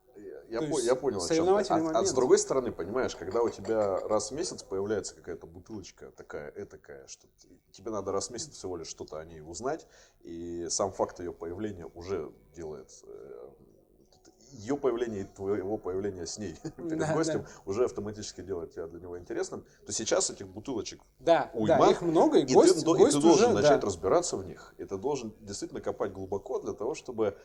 Я, по, я понял, о А, а с другой стороны, понимаешь, когда у тебя раз в месяц появляется какая-то бутылочка такая, этакая, что тебе надо раз в месяц всего лишь что-то о ней узнать, и сам факт ее появления уже делает э, ее появление и твоего появления с ней перед да, гостем да. уже автоматически делает тебя для него интересным, то сейчас этих бутылочек да, уйма, да, их много, и, и гость, ты, гость и ты должен уже, начать да. разбираться в них, и ты должен действительно копать глубоко для того, чтобы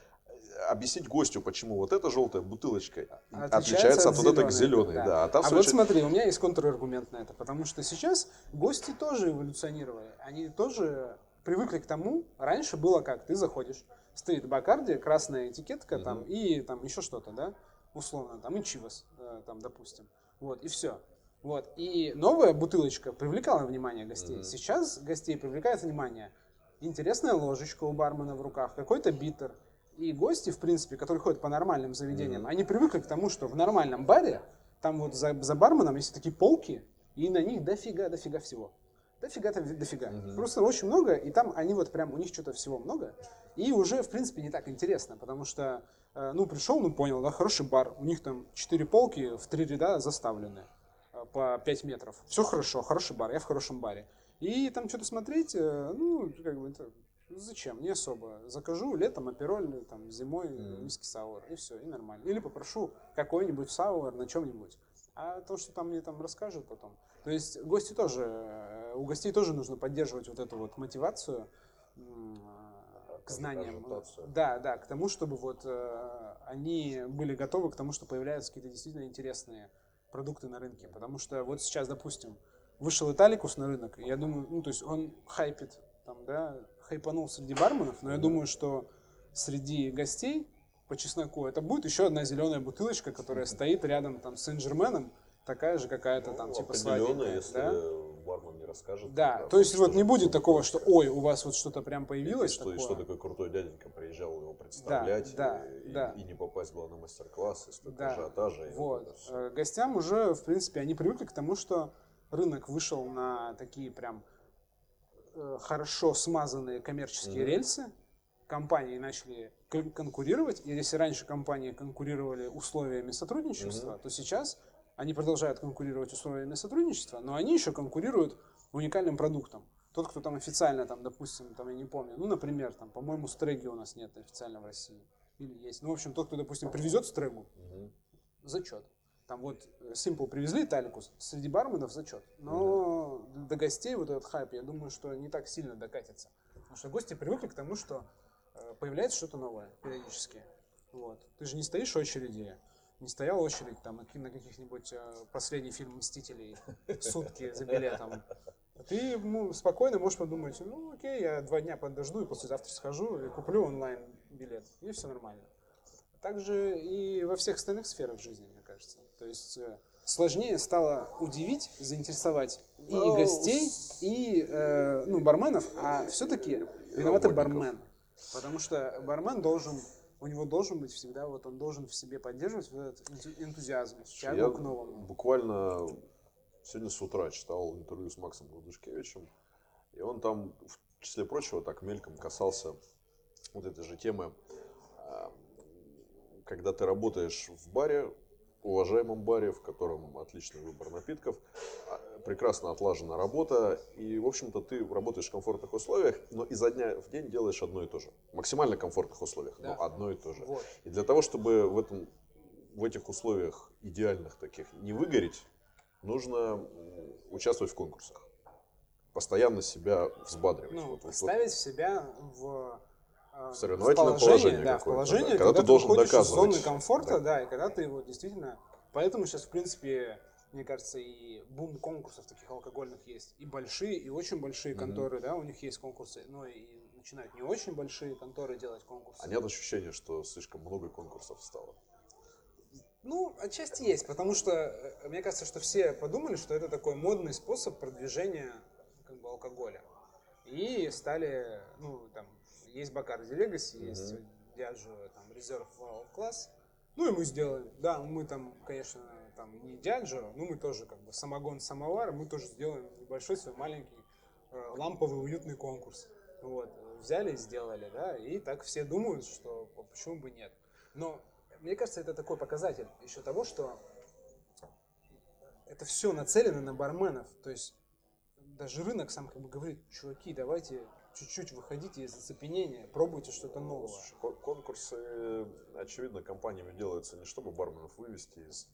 объяснить гостю, почему вот эта желтая бутылочка отличается, отличается от, от вот этой зеленой. Да. Да, а а вот смотри, у меня есть контраргумент на это, потому что сейчас гости тоже эволюционировали. Они тоже привыкли к тому, раньше было как, ты заходишь, стоит Бакарди, красная этикетка mm-hmm. там и там еще что-то, да, условно, там и Чивас, э, там, допустим. Вот, и все. Вот. И новая бутылочка привлекала внимание гостей. Mm-hmm. Сейчас гостей привлекает внимание интересная ложечка у бармена в руках, какой-то битер, и гости, в принципе, которые ходят по нормальным заведениям, mm-hmm. они привыкли к тому, что в нормальном баре, там вот за, за барменом есть такие полки, и на них дофига, дофига всего. Дофига-то дофига. Mm-hmm. Просто очень много, и там они вот прям, у них что-то всего много. И уже, в принципе, не так интересно, потому что, э, ну, пришел, ну, понял, да, хороший бар, у них там четыре полки в три ряда заставлены э, по 5 метров. Все хорошо, хороший бар, я в хорошем баре. И там что-то смотреть, э, ну, как бы, это Зачем? Не особо. Закажу летом апероль, там, зимой мм, виски сауэр, и все, и нормально. Или попрошу какой-нибудь сауэр на чем-нибудь. А то, что там мне там расскажут потом. То есть гости тоже, э, у гостей тоже нужно поддерживать вот эту вот мотивацию к знаниям. Да, да, к тому, чтобы вот э, они были готовы к тому, что появляются какие-то действительно интересные продукты на рынке. Потому что вот сейчас, допустим, вышел Италикус на рынок, я думаю, ну, то есть он хайпит, там, да, хайпанул среди барменов, но я думаю, что среди гостей по чесноку это будет еще одна зеленая бутылочка, которая стоит рядом там с Сен-Жерменом, такая же какая-то там, ну, типа сладенькая. если да? бармен не расскажет. Да, то есть вот не будет такого, что ой, у вас вот что-то прям появилось и, что, такое. И что такой крутой дяденька приезжал его представлять да, и, да, и, и не попасть было на мастер-класс, и столько да, ажиотажа. Вот. вот э, Гостям уже, в принципе, они привыкли к тому, что рынок вышел на такие прям э, хорошо смазанные коммерческие mm-hmm. рельсы, компании начали конкурировать, и если раньше компании конкурировали условиями сотрудничества, mm-hmm. то сейчас они продолжают конкурировать условиями сотрудничества, но они еще конкурируют уникальным продуктом. Тот, кто там официально, там, допустим, там, я не помню, ну, например, там, по-моему, стреги у нас нет официально в России. Или есть. Ну, в общем, тот, кто, допустим, привезет стрегу, угу. зачет. Там вот Simple привезли Таликус, среди барменов зачет. Но угу. до гостей вот этот хайп, я думаю, что не так сильно докатится. Потому что гости привыкли к тому, что э, появляется что-то новое периодически. Вот. Ты же не стоишь в очереди не стояла очередь там на каких-нибудь э, последний фильм «Мстителей» сутки за билетом. Ты ну, спокойно можешь подумать, ну окей, я два дня подожду и послезавтра схожу и куплю онлайн билет, и все нормально. Также и во всех остальных сферах жизни, мне кажется. То есть э, сложнее стало удивить, заинтересовать и ну, гостей, и э, ну, барменов, а все-таки виноваты бармен. Потому что бармен должен у него должен быть всегда, вот он должен в себе поддерживать вот этот энтузиазм, тягу к новому. Буквально сегодня с утра читал интервью с Максом Гладушкевичем, и он там, в числе прочего, так мельком касался вот этой же темы, а, когда ты работаешь в баре, уважаемом баре, в котором отличный выбор напитков, а, прекрасно отлажена работа, и, в общем-то, ты работаешь в комфортных условиях, но изо дня в день делаешь одно и то же. Максимально комфортных условиях, да. но одно и то же. Вот. И для того, чтобы в, этом, в этих условиях идеальных таких не выгореть, нужно участвовать в конкурсах. Постоянно себя взбадривать. Ну, вот, ставить вот. себя в в положение, положение да, в положение, да, когда, когда ты, должен доказывать. Из зоны комфорта, да. да, и когда ты вот действительно, поэтому сейчас в принципе мне кажется, и бум конкурсов таких алкогольных есть. И большие, и очень большие mm-hmm. конторы, да, у них есть конкурсы. Но и начинают не очень большие конторы делать конкурсы. А нет ощущения, что слишком много конкурсов стало? Ну, отчасти есть, потому что э, мне кажется, что все подумали, что это такой модный способ продвижения как бы, алкоголя. И стали, ну, там, есть Бакарди mm-hmm. есть Diageo, там, World Class. Ну, и мы сделали. Да, мы там, конечно, там не Диаджо, ну мы тоже как бы самогон самовар, мы тоже сделаем небольшой свой маленький э, ламповый уютный конкурс. Вот, взяли и сделали, да, и так все думают, что почему бы нет. Но мне кажется, это такой показатель еще того, что это все нацелено на барменов. То есть даже рынок сам как бы говорит, чуваки, давайте чуть-чуть выходите из оцепенения, пробуйте что-то новое. Слушай, конкурсы, очевидно, компаниями делаются не чтобы барменов вывести из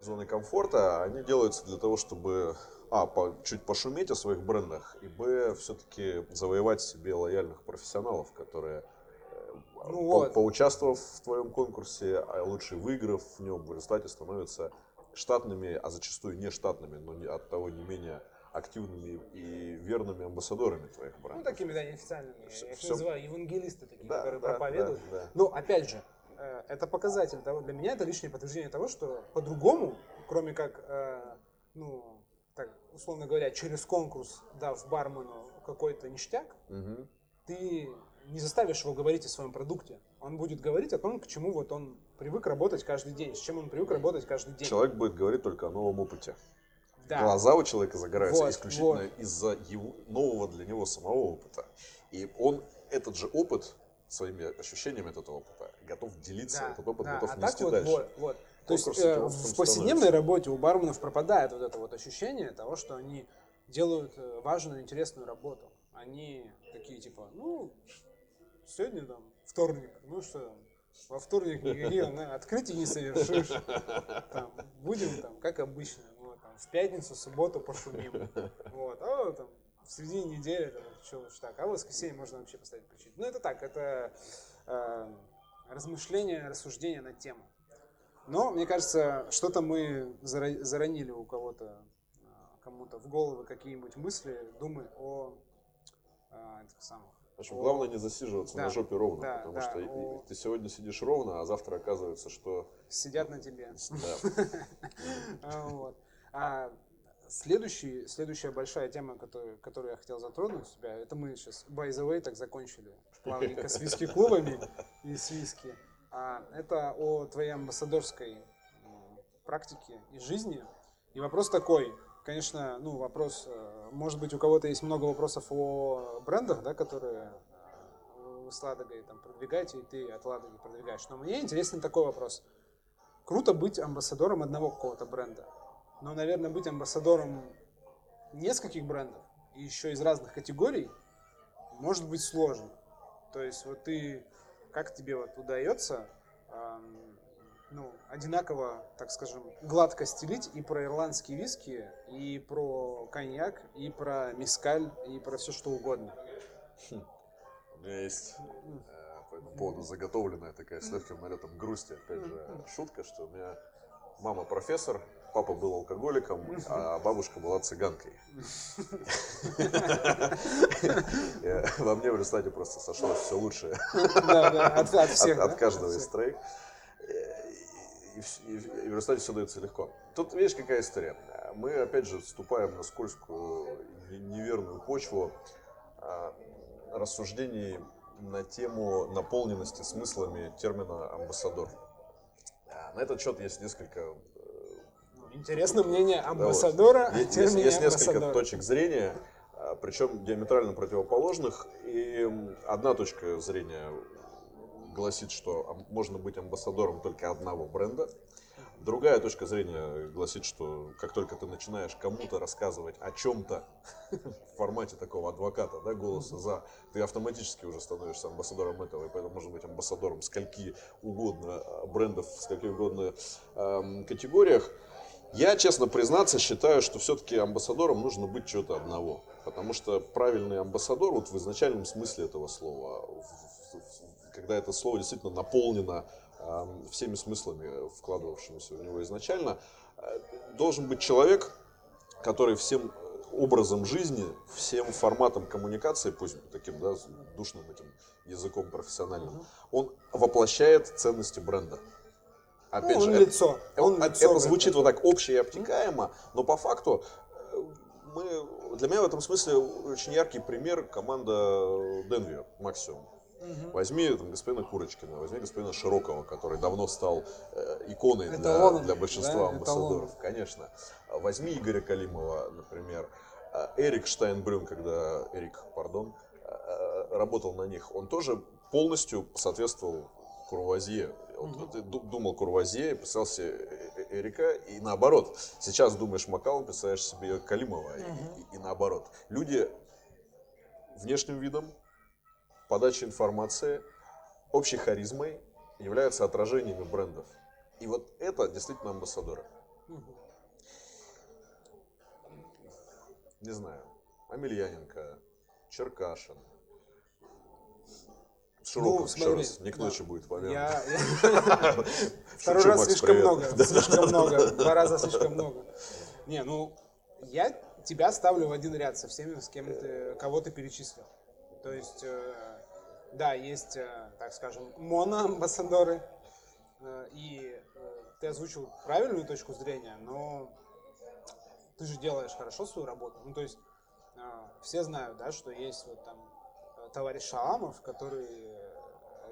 зоны комфорта, они делаются для того, чтобы а, по, чуть пошуметь о своих брендах, и б, все-таки завоевать себе лояльных профессионалов, которые э, ну по, вот. поучаствовав в твоем конкурсе, а лучше выиграв в нем, в результате становятся штатными, а зачастую не штатными, но от того не менее активными и верными амбассадорами твоих брендов. Ну, такими, да, неофициальными. Все, Я их все... называю евангелисты такие, да, которые да, проповедуют. Да, да. Но, опять же, Э, это показатель того, для меня это лишнее подтверждение того, что по-другому, кроме как, э, ну, так, условно говоря, через конкурс, дав бармену какой-то ништяк, угу. ты не заставишь его говорить о своем продукте. Он будет говорить о том, к чему вот он привык работать каждый день, с чем он привык работать каждый день. Человек будет говорить только о новом опыте. Да. Глаза у человека загораются вот, исключительно вот. из-за его нового для него самого опыта. И он этот же опыт своими ощущениями от этого опыта, готов делиться, да, этот опыт да. готов а нести так дальше. Вот, вот. То есть э, в повседневной работе у барменов пропадает вот это вот ощущение того, что они делают э, важную, интересную работу. они такие типа, ну, сегодня там вторник, ну что, во вторник никаких открытий не совершишь. Там, будем там, как обычно, в пятницу, субботу пошумим. Вот, а там, в середине недели, там, что лучше так, а в воскресенье можно вообще поставить включить. Ну, это так, это э, размышления, рассуждения на тему. Но, мне кажется, что-то мы заронили у кого-то, а, кому-то в головы какие-нибудь мысли, думы о, о этих самых в общем, главное не засиживаться да, на жопе ровно, да, потому да, что о... ты сегодня сидишь ровно, а завтра оказывается, что... Сидят на тебе. Да. А следующий, следующая большая тема, которую, которую я хотел затронуть себя, это мы сейчас, by the way, так закончили плавненько с виски-клубами и с виски. А, это о твоей амбассадорской практике и жизни. И вопрос такой, конечно, ну, вопрос, э, может быть, у кого-то есть много вопросов о брендах, да, которые э, вы с Ладогой там продвигаете, и ты от Ладоги продвигаешь. Но мне интересен такой вопрос. Круто быть амбассадором одного какого-то бренда, но, наверное, быть амбассадором нескольких брендов, и еще из разных категорий, может быть сложно. То есть вот ты, как тебе вот удается ну, одинаково, так скажем, гладко стелить и про ирландские виски, и про коньяк, и про мискаль, и про все что угодно. Хм. У меня есть э, по этому поводу заготовленная такая с легким налетом грусти, опять же, шутка, что у меня мама профессор, папа был алкоголиком, а бабушка была цыганкой. Во мне в результате просто сошлось все лучшее от каждого из троих и, в результате все дается легко. Тут, видишь, какая история. Мы, опять же, вступаем на скользкую, неверную почву а, рассуждений на тему наполненности смыслами термина «амбассадор». А, на этот счет есть несколько... Интересно мнение амбассадора да, есть, есть, есть несколько точек зрения, а, причем диаметрально противоположных. И одна точка зрения гласит, что можно быть амбассадором только одного бренда. Другая точка зрения гласит, что как только ты начинаешь кому-то рассказывать о чем-то в формате такого адвоката, да, голоса за, ты автоматически уже становишься амбассадором этого, и поэтому можно быть амбассадором скольки угодно а, брендов, в скольки угодно эм, категориях. Я, честно признаться, считаю, что все-таки амбассадором нужно быть чего-то одного. Потому что правильный амбассадор, вот в изначальном смысле этого слова, когда это слово действительно наполнено всеми смыслами, вкладывавшимися в него изначально, э, должен быть человек, который всем образом жизни, всем форматом коммуникации, пусть таким да, душным этим языком профессиональным, он воплощает ценности бренда. Опять ну, же, он лицо. Он это, лицо это звучит вот так общее и обтекаемо, но по факту э, мы, для меня в этом смысле очень яркий пример команда Денвер, Максимум. Угу. Возьми там, господина Курочкина, возьми господина Широкого, который давно стал э, иконой для, для большинства да? амбассадоров. Эталон. Конечно. Возьми Игоря Калимова, например. Э, Эрик Штайнбрюн, когда Эрик, пардон, э, работал на них, он тоже полностью соответствовал Курвазье. Вот, Ты думал Курвазье, писал себе Эрика, и наоборот. Сейчас думаешь Макалом, представляешь себе Калимова, угу. и, и, и наоборот. Люди внешним видом подача информации, общей харизмой являются отражениями брендов. И вот это действительно амбассадоры. Не знаю, Амельяненко, Черкашин, Широков, ну, еще раз, не к ночи да. будет. Я, я... Второй раз слишком много, слишком много, два раза слишком много. Не, ну, я тебя ставлю в один ряд со всеми, с кем ты, кого ты перечислил. То есть, э, да, есть, э, так скажем, моноамбассадоры, э, и ты озвучил правильную точку зрения, но ты же делаешь хорошо свою работу. Ну, то есть все знают, да, что есть вот там товарищ Шаламов, который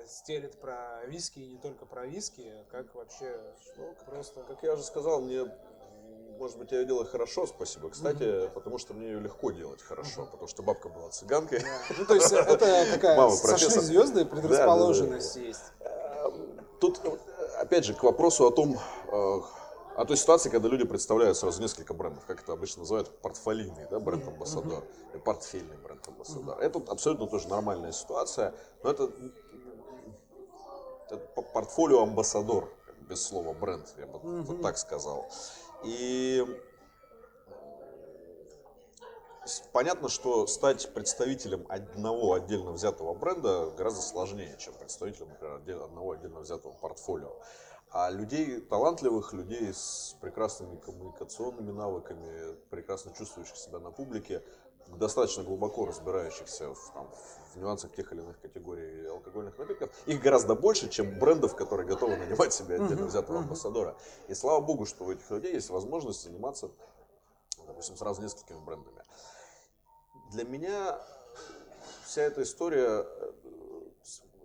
стелит про виски и не только про виски, как вообще ну, просто. Как я уже сказал, мне может быть, я ее делаю хорошо, спасибо, кстати, mm-hmm. потому что мне ее легко делать хорошо, mm-hmm. потому что бабка была цыганкой. Yeah. Ну, то есть это какая Мама, сошли звезды, предрасположенность да, да, да. есть. Эм, тут, опять же, к вопросу о том, э, А то ситуация, когда люди представляют сразу несколько брендов, как это обычно называют, портфолийный да, бренд-амбассадор, и портфельный бренд-амбассадор. Это абсолютно тоже нормальная ситуация, но это портфолио амбассадор, без слова бренд, я бы вот так сказал. И понятно, что стать представителем одного отдельно взятого бренда гораздо сложнее, чем представителем, например, одного отдельно взятого портфолио. А людей талантливых, людей с прекрасными коммуникационными навыками, прекрасно чувствующих себя на публике, достаточно глубоко разбирающихся в, там, в нюансах тех или иных категорий алкогольных напитков, их гораздо больше, чем брендов, которые готовы нанимать себе отдельно взятого амбассадора. И слава богу, что у этих людей есть возможность заниматься, допустим, сразу несколькими брендами. Для меня вся эта история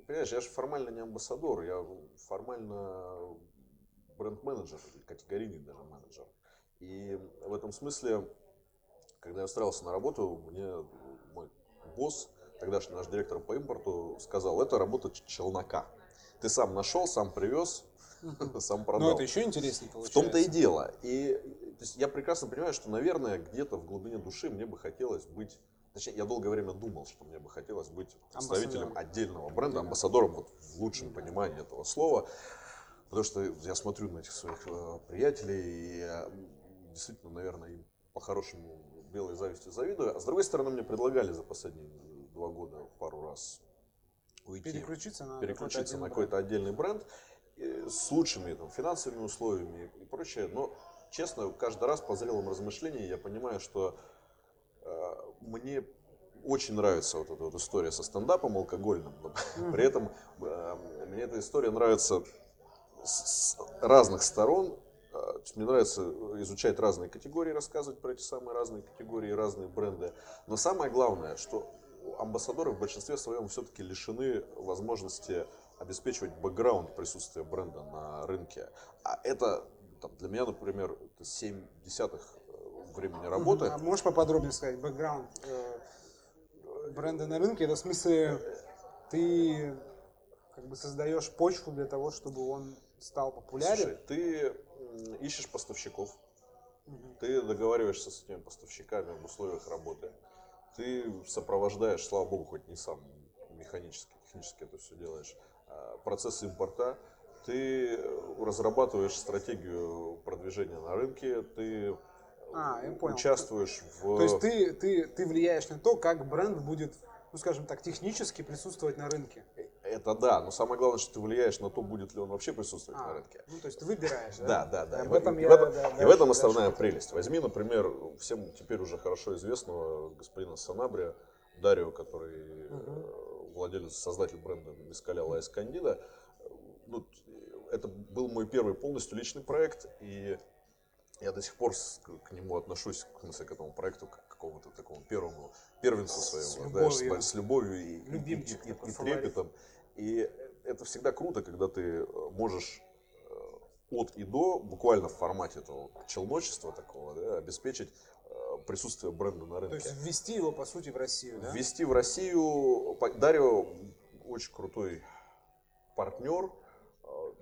Понимаешь, я же формально не амбассадор, я формально бренд-менеджер, категорийный даже менеджер. И в этом смысле, когда я устраивался на работу, мне мой босс, тогдашний наш директор по импорту, сказал, это работа челнока. Ты сам нашел, сам привез, сам продал. Но это еще интереснее получается. В том-то и дело. И то есть, я прекрасно понимаю, что, наверное, где-то в глубине души мне бы хотелось быть Точнее, я долгое время думал, что мне бы хотелось быть представителем отдельного бренда, амбассадором вот, в лучшем понимании этого слова. Потому что я смотрю на этих своих э, приятелей и я действительно, наверное, им по-хорошему белой завистью завидую. А с другой стороны, мне предлагали за последние два года пару раз уйти. Переключиться на переключиться какой-то, на какой-то отдельный бренд с лучшими там, финансовыми условиями и прочее. Но, честно, каждый раз по зрелым размышлениям я понимаю, что мне очень нравится вот эта вот история со стендапом алкогольным. При этом э, мне эта история нравится с разных сторон. Э, мне нравится изучать разные категории, рассказывать про эти самые разные категории, разные бренды. Но самое главное, что амбассадоры в большинстве своем все-таки лишены возможности обеспечивать бэкграунд присутствия бренда на рынке. А это там, для меня, например, 7 десятых времени работы. А можешь поподробнее сказать, бэкграунд э, бренда на рынке? Это в смысле, ты как бы создаешь почву для того, чтобы он стал популярен? Слушай, ты ищешь поставщиков, угу. ты договариваешься с этими поставщиками в условиях работы, ты сопровождаешь, слава богу, хоть не сам механически, технически это все делаешь, а, процесс импорта, ты разрабатываешь стратегию продвижения на рынке, ты а, я понял. участвуешь в... То есть ты, ты, ты влияешь на то, как бренд будет, ну скажем так, технически присутствовать на рынке. Это да, но самое главное, что ты влияешь на то, будет ли он вообще присутствовать а, на рынке. Ну, то есть ты выбираешь, да? Да, да, да. И, в этом, и, я, в этом, да, и в этом основная дальше. прелесть. Возьми, например, всем теперь уже хорошо известного господина Санабрия, Дарио, который угу. владелец, создатель бренда мескаля La Escondida. Ну, это был мой первый полностью личный проект, и я до сих пор к нему отношусь, в смысле, к этому проекту, как к какому-то такому первому первенцу своему, с любовью, да, с, с любовью и, и, и, и, и трепетом. И это всегда круто, когда ты э, можешь э, от и до, буквально в формате этого челночества такого, да, обеспечить э, присутствие бренда на рынке. То есть ввести его, по сути, в Россию, да? Ввести в Россию. Дарио очень крутой партнер,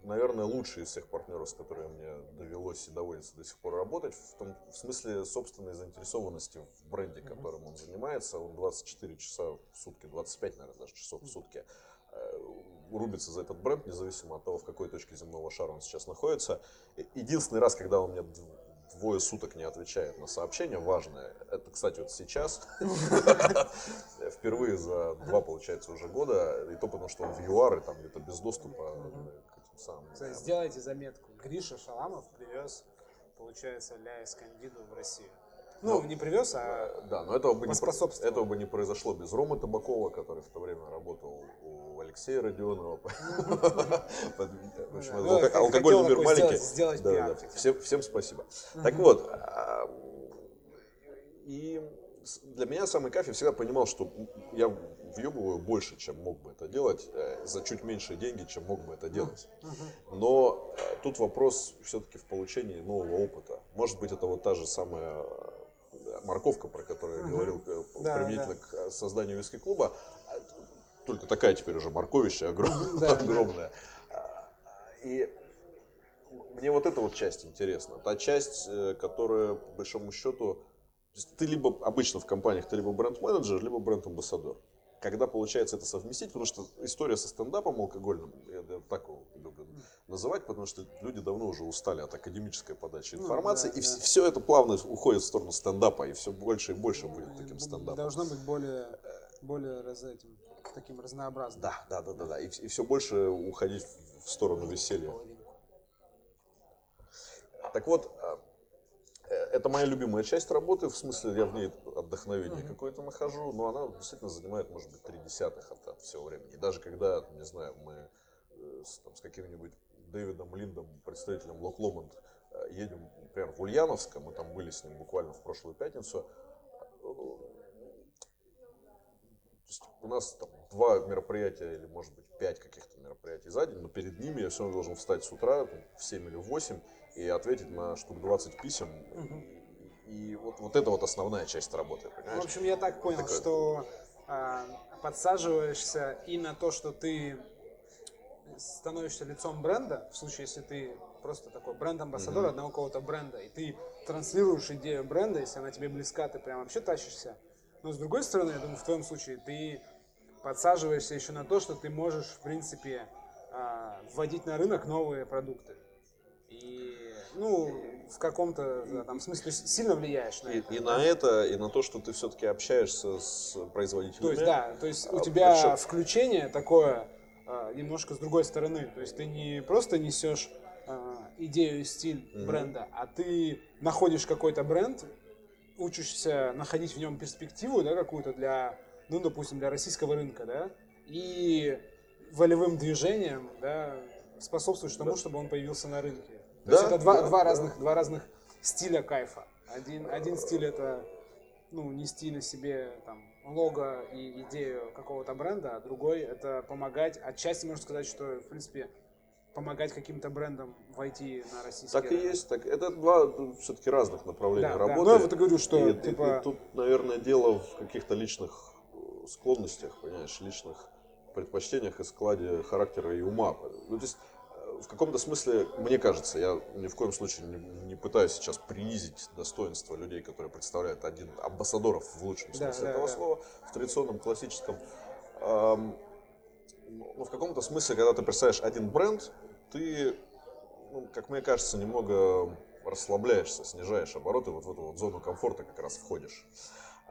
наверное, лучший из всех партнеров, с которыми мне довелось и доводится до сих пор работать, в, том, в смысле собственной заинтересованности в бренде, которым он занимается. Он 24 часа в сутки, 25, наверное, даже часов в сутки рубится за этот бренд, независимо от того, в какой точке земного шара он сейчас находится. Единственный раз, когда он мне двое суток не отвечает на сообщение важное, это, кстати, вот сейчас, впервые за два, получается, уже года, и то потому, что он в ЮАР, и там где-то без доступа сам. Кстати, сделайте заметку. Гриша Шаламов привез, получается, Ля Эскандиду в Россию. Ну, ну, не привез, а Да, но этого бы, не, этого бы не произошло без Ромы Табакова, который в то время работал у Алексея Родионова. Алкогольный мир маленький. Всем спасибо. Так вот, а, и для меня самый кайф, я всегда понимал, что я въебываю больше, чем мог бы это делать, э, за чуть меньшие деньги, чем мог бы это делать. Но э, тут вопрос все-таки в получении нового опыта. Может быть, это вот та же самая морковка, про которую я говорил, да, применительно да. к созданию виски-клуба. Только такая теперь уже морковища огромная. огромная. И мне вот эта вот часть интересна. Та часть, э, которая, по большому счету, ты либо обычно в компаниях, ты либо бренд-менеджер, либо бренд-амбассадор. Когда получается это совместить, потому что история со стендапом алкогольным, я, так его люблю называть, потому что люди давно уже устали от академической подачи ну информации, ну, да, и да. все это плавно уходит в сторону стендапа, и все больше и больше будет таким стендапом. Должно быть более, более раз этим, таким разнообразным. Да, да, да, да, да. И, и все больше уходить в сторону веселья. Так вот, а, э, это моя любимая часть работы, в смысле я в ней отдохновение uh-huh. какое-то нахожу, но она действительно занимает, может быть, три десятых от, от всего времени. И даже когда, не знаю, мы э, с, там, с каким-нибудь Дэвидом Линдом, представителем Лок Ломонд, э, едем, например, в Ульяновск, мы там были с ним буквально в прошлую пятницу, у нас там два мероприятия или, может быть, пять каких-то мероприятий за день, но перед ними я все равно должен встать с утра в 7 или в 8 и ответить на штук 20 писем. Угу. И, вот, вот это вот основная часть работы, понимаешь? В общем, я так понял, Такое... что э, подсаживаешься и на то, что ты становишься лицом бренда, в случае, если ты просто такой бренд-амбассадор mm-hmm. одного какого-то бренда, и ты транслируешь идею бренда, если она тебе близка, ты прям вообще тащишься. Но с другой стороны, я думаю, в твоем случае ты подсаживаешься еще на то, что ты можешь, в принципе, а, вводить на рынок новые продукты. И, ну, в каком-то да, там смысле сильно влияешь на и, это. И да? на это, и на то, что ты все-таки общаешься с производителями. То есть, да, то есть у а, тебя причем... включение такое а, немножко с другой стороны. То есть ты не просто несешь идею и стиль mm-hmm. бренда, а ты находишь какой-то бренд, учишься находить в нем перспективу, да, какую-то для, ну, допустим, для российского рынка, да, и волевым движением, да, способствуешь тому, да. чтобы он появился на рынке. То да, есть это два, да, два, да. разных, два разных стиля кайфа. Один, один стиль это ну, нести на себе там, лого и идею какого-то бренда, а другой это помогать. Отчасти можно сказать, что, в принципе, помогать каким-то брендам войти на российский Так рынок. и есть. Так, это два ну, все-таки разных направления да, работы. Да. Ну, я вот и говорю, что... И, типа... и, и тут, наверное, дело в каких-то личных э, склонностях, понимаешь, личных предпочтениях и складе характера и ума. Ну, то есть, в каком-то смысле, мне кажется, я ни в коем случае не, не пытаюсь сейчас принизить достоинство людей, которые представляют один амбассадоров в лучшем смысле да, этого да. слова, в традиционном классическом. Эм, ну, в каком-то смысле, когда ты представляешь один бренд, ты, ну, как мне кажется, немного расслабляешься, снижаешь обороты, вот в эту вот зону комфорта как раз входишь.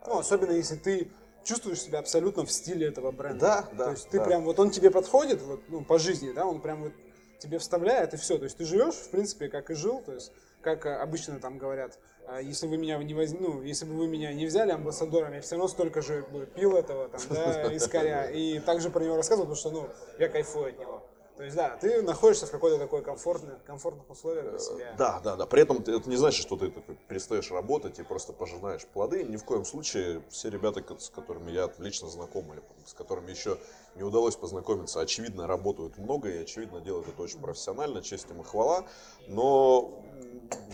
Ну, особенно если ты чувствуешь себя абсолютно в стиле этого бренда. Да, да. То есть ты да. прям, вот он тебе подходит, вот, ну, по жизни, да, он прям вот тебе вставляет и все. То есть ты живешь, в принципе, как и жил, то есть как обычно там говорят, «А если вы меня не воз... ну, если бы вы меня не взяли амбассадором, я все равно столько же бы пил этого там, да, искоря. И также про него рассказывал, потому что, ну, я кайфую от него. То есть, да, ты находишься в какой-то такой комфортной, комфортных условиях для себя. Да, да, да. При этом это не значит, что ты перестаешь работать и просто пожинаешь плоды. Ни в коем случае все ребята, с которыми я лично знаком или с которыми еще не удалось познакомиться, очевидно, работают много и, очевидно, делают это очень профессионально, честь им и хвала. Но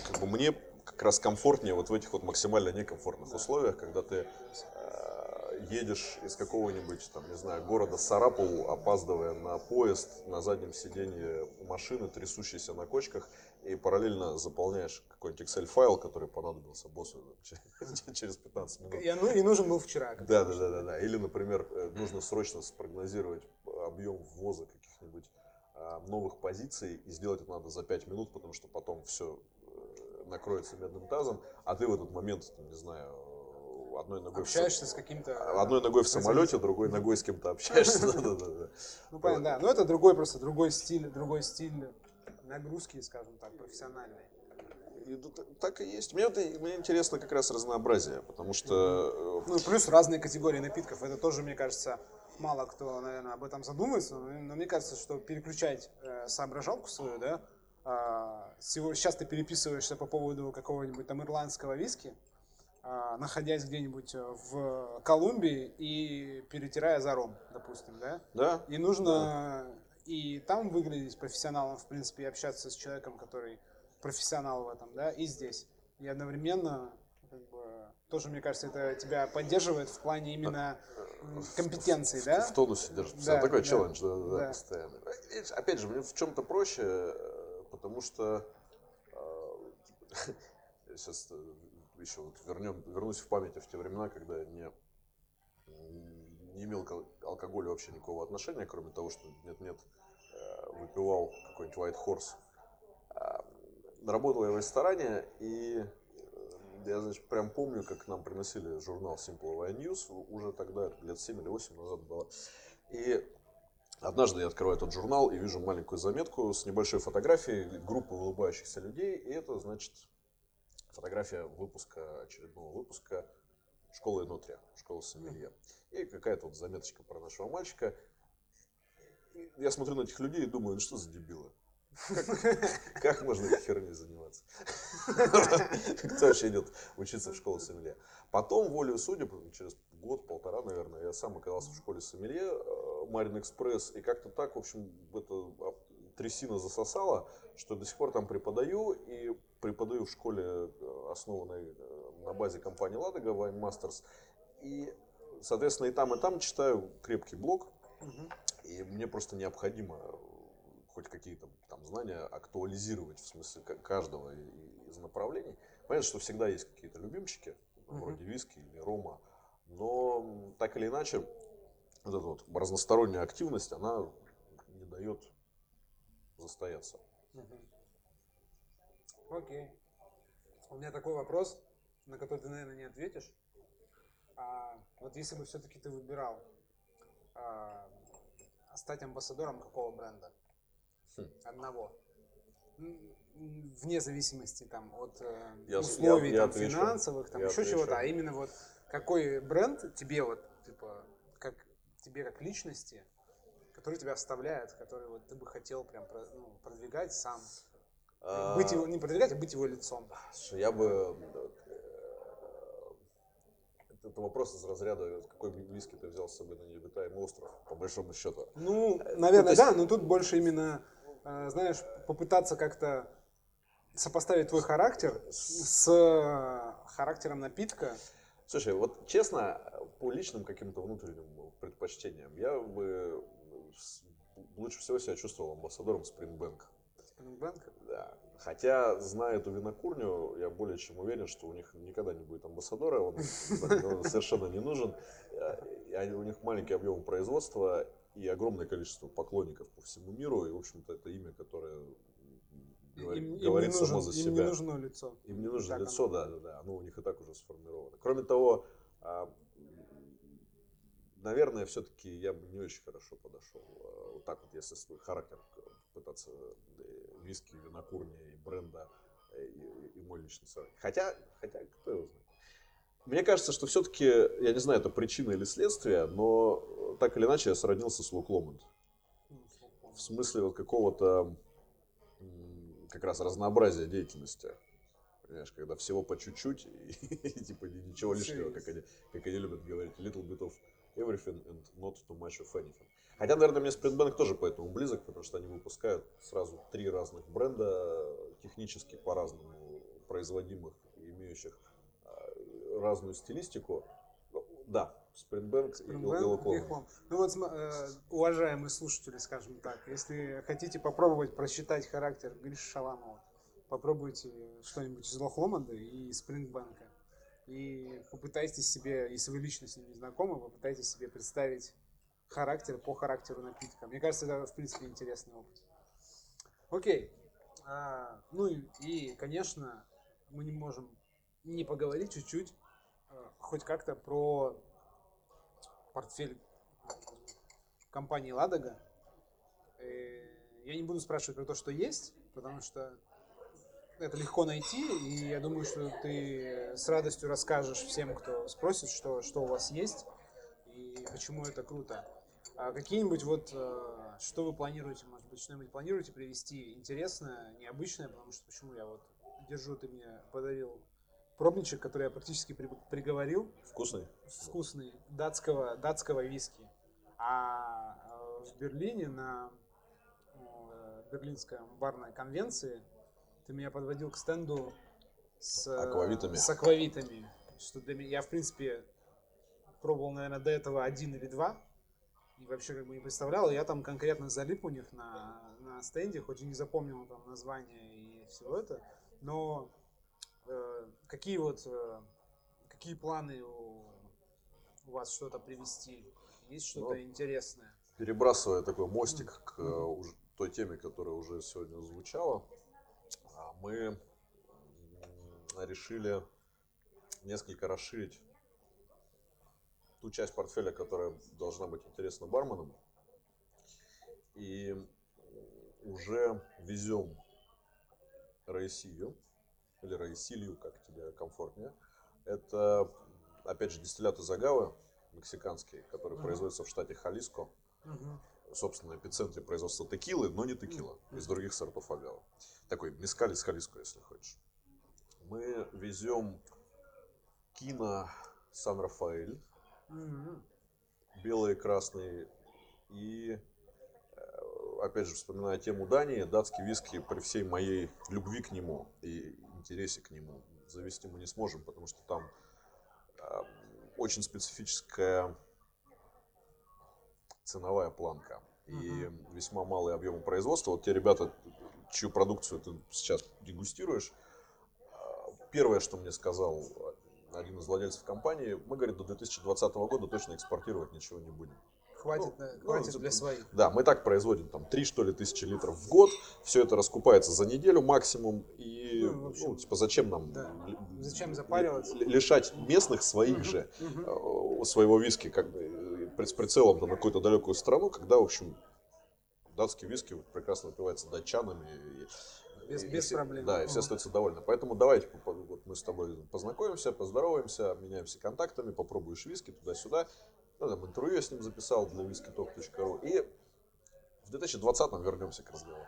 как бы, мне как раз комфортнее вот в этих вот максимально некомфортных условиях, когда ты едешь из какого-нибудь, там, не знаю, города Сарапул, опаздывая на поезд, на заднем сиденье машины, трясущейся на кочках, и параллельно заполняешь какой-нибудь Excel-файл, который понадобился боссу через 15 минут. И, ну, и нужен был вчера. Да, да, да, да, да. Или, например, э, нужно срочно спрогнозировать объем ввоза каких-нибудь а, новых позиций, и сделать это надо за 5 минут, потому что потом все э, накроется медным тазом, а ты в этот момент, не знаю, одной ногой общаешься в... с каким-то одной ногой в самолете, другой ногой с кем-то общаешься. Ну понятно, да. Но это другой просто другой стиль, другой стиль нагрузки, скажем так, профессиональный. Так и есть. Мне, мне интересно как раз разнообразие, потому что... Э, ну, плюс разные категории напитков. Это тоже, мне кажется, мало кто, наверное, об этом задумывается. Но мне кажется, что переключать э, соображалку свою, да, э, сейчас ты переписываешься по поводу какого-нибудь там ирландского виски, находясь где-нибудь э, в Колумбии и перетирая за ром, допустим, да? Да. И нужно да. и там выглядеть профессионалом, в принципе, и общаться с человеком, который профессионал в этом, да, и здесь. И одновременно, как бы, тоже, мне кажется, это тебя поддерживает в плане именно компетенции, в, да? В, в тонусе держит. Да, такой да, челлендж, да, да, да, постоянно. Опять же, мне в чем-то проще, э, потому что сейчас э, еще вот вернем, вернусь в память в те времена, когда я не, не имел к алкоголю вообще никакого отношения, кроме того, что нет-нет, э, выпивал какой-нибудь White Horse. А, работал я в ресторане, и э, я, значит, прям помню, как нам приносили журнал Simple News, уже тогда, лет 7 или 8 назад было. И Однажды я открываю этот журнал и вижу маленькую заметку с небольшой фотографией группы улыбающихся людей. И это, значит, фотография выпуска, очередного выпуска школы Нутрия, школы Сомелье. И какая-то вот заметочка про нашего мальчика. Я смотрю на этих людей и думаю, ну что за дебилы? Как, как можно этой херней заниматься? Кто вообще идет учиться в школу сомелье? Потом, волею судеб, через год-полтора, наверное, я сам оказался в школе сомелье, э, Марин Экспресс, и как-то так, в общем, это а, трясина засосала, что до сих пор там преподаю, и преподаю в школе, э, основанной э, на базе компании Ладога, Wine Masters, и, соответственно, и там, и там читаю крепкий блог, и мне просто необходимо хоть какие-то там знания актуализировать в смысле каждого из направлений. Понятно, что всегда есть какие-то любимчики, вроде виски или рома, но так или иначе, вот эта вот разносторонняя активность, она не дает застояться. Окей. У меня такой вопрос, на который ты, наверное, не ответишь. А, вот если бы все-таки ты выбирал а, стать амбассадором какого бренда? Хм. Одного. Вне зависимости там, от э, я, условий я, я там, отвечу, финансовых, там, еще чего-то, а именно вот какой бренд тебе вот, типа, как тебе как личности, который тебя вставляет, который вот ты бы хотел прям ну, продвигать сам? А... Быть его, не продвигать, а быть его лицом. Слушай, я бы... Э, это вопрос из разряда, какой виски ты взял с собой на необитаемый остров, по большому счету. Ну, э, наверное, ну, да, но тут больше именно, э, знаешь, попытаться как-то сопоставить твой характер с характером напитка. Слушай, вот честно, по личным каким-то внутренним предпочтениям, я бы лучше всего себя чувствовал амбассадором Springbank. Springbank? Да. Хотя, зная эту винокурню, я более чем уверен, что у них никогда не будет амбассадора, он, он совершенно не нужен. И у них маленький объем производства и огромное количество поклонников по всему миру. И, в общем-то, это имя, которое говорит, им, говорит им само нужен, за себя. Им не нужно лицо. Им не нужно так лицо, да, да, да. Оно у них и так уже сформировано. Кроме того, а, наверное, все-таки я бы не очень хорошо подошел. А, вот так вот, если свой характер пытаться э, виски, винокурни и бренда э, и, и мой личный. Хотя, хотя, кто его знает. Мне кажется, что все-таки, я не знаю, это причина или следствие, но так или иначе я сроднился с Лук Ломонд. В смысле вот какого-то как раз разнообразие деятельности. Понимаешь, когда всего по чуть-чуть и, и типа ничего лишнего, как они, как они любят говорить. Little bit of everything and not too much of anything. Хотя, наверное, мне Springbank тоже поэтому близок, потому что они выпускают сразу три разных бренда, технически по-разному производимых и имеющих а, разную стилистику. Ну, да, Springbank и Ilocom. Ну вот, э, уважаемые слушатели, скажем так, если хотите попробовать просчитать характер Гриши Шаламова, попробуйте что-нибудь из Лохломанда и Спрингбанка. И попытайтесь себе, если вы лично с ним не знакомы, попытайтесь себе представить характер по характеру напитка. Мне кажется, это, в принципе, интересный опыт. Окей. А, ну и, и, конечно, мы не можем не поговорить чуть-чуть, а, хоть как-то про портфель компании «Ладога». Э, я не буду спрашивать про то, что есть, потому что это легко найти, и я думаю, что ты с радостью расскажешь всем, кто спросит, что, что у вас есть и почему это круто. А какие-нибудь вот, э, что вы планируете, может быть, что-нибудь планируете привести интересное, необычное, потому что почему я вот держу, ты мне подарил пробничек, который я практически при, приговорил. Вкусный? Вкусный, датского, датского виски. А э, в Берлине на э, Берлинской барной конвенции ты меня подводил к стенду с аквавитами. С аквавитами. Что для меня, я, в принципе, пробовал, наверное, до этого один или два. И вообще как бы не представлял. Я там конкретно залип у них на, на стенде, хоть и не запомнил там название и всего это. Но Э, какие вот, э, какие планы у, у вас что-то привести? Есть что-то ну, интересное? Перебрасывая такой мостик к mm-hmm. той теме, которая уже сегодня звучала, мы решили несколько расширить ту часть портфеля, которая должна быть интересна барменам. И уже везем Раисилью, или Раисилью, как тебе комфортнее. Это, опять же, дистиллят из агавы, мексиканский, который uh-huh. производится в штате Халиско. Uh-huh. Собственно, эпицентре производства текилы, но не текила, uh-huh. из других сортов агавы. Такой мескаль из Халиско, если хочешь. Мы везем кино Сан-Рафаэль, uh-huh. белый, красный и опять же, вспоминая тему Дании, датский виски при всей моей любви к нему и интересе к нему завести мы не сможем, потому что там э, очень специфическая ценовая планка и uh-huh. весьма малый объем производства. Вот те ребята, чью продукцию ты сейчас дегустируешь, а, первое, что мне сказал один из владельцев компании, мы, говорит, до 2020 года точно экспортировать ничего не будем. Хватит, ну, хватит ну, для своих. Да, мы так производим там 3 что ли тысячи литров в год. Все это раскупается за неделю максимум. И ну, общем, ну типа зачем нам да. зачем запариваться? лишать местных своих же угу. своего виски как бы с прицелом на какую-то далекую страну, когда, в общем, датский виски прекрасно выпивается датчанами. И, без, и без все, проблем. Да, и все остаются довольны. Поэтому давайте вот мы с тобой познакомимся, поздороваемся, обменяемся контактами, попробуешь виски туда-сюда ну, там, интервью я с ним записал для whiskytalk.ru. И в 2020-м вернемся к разговору.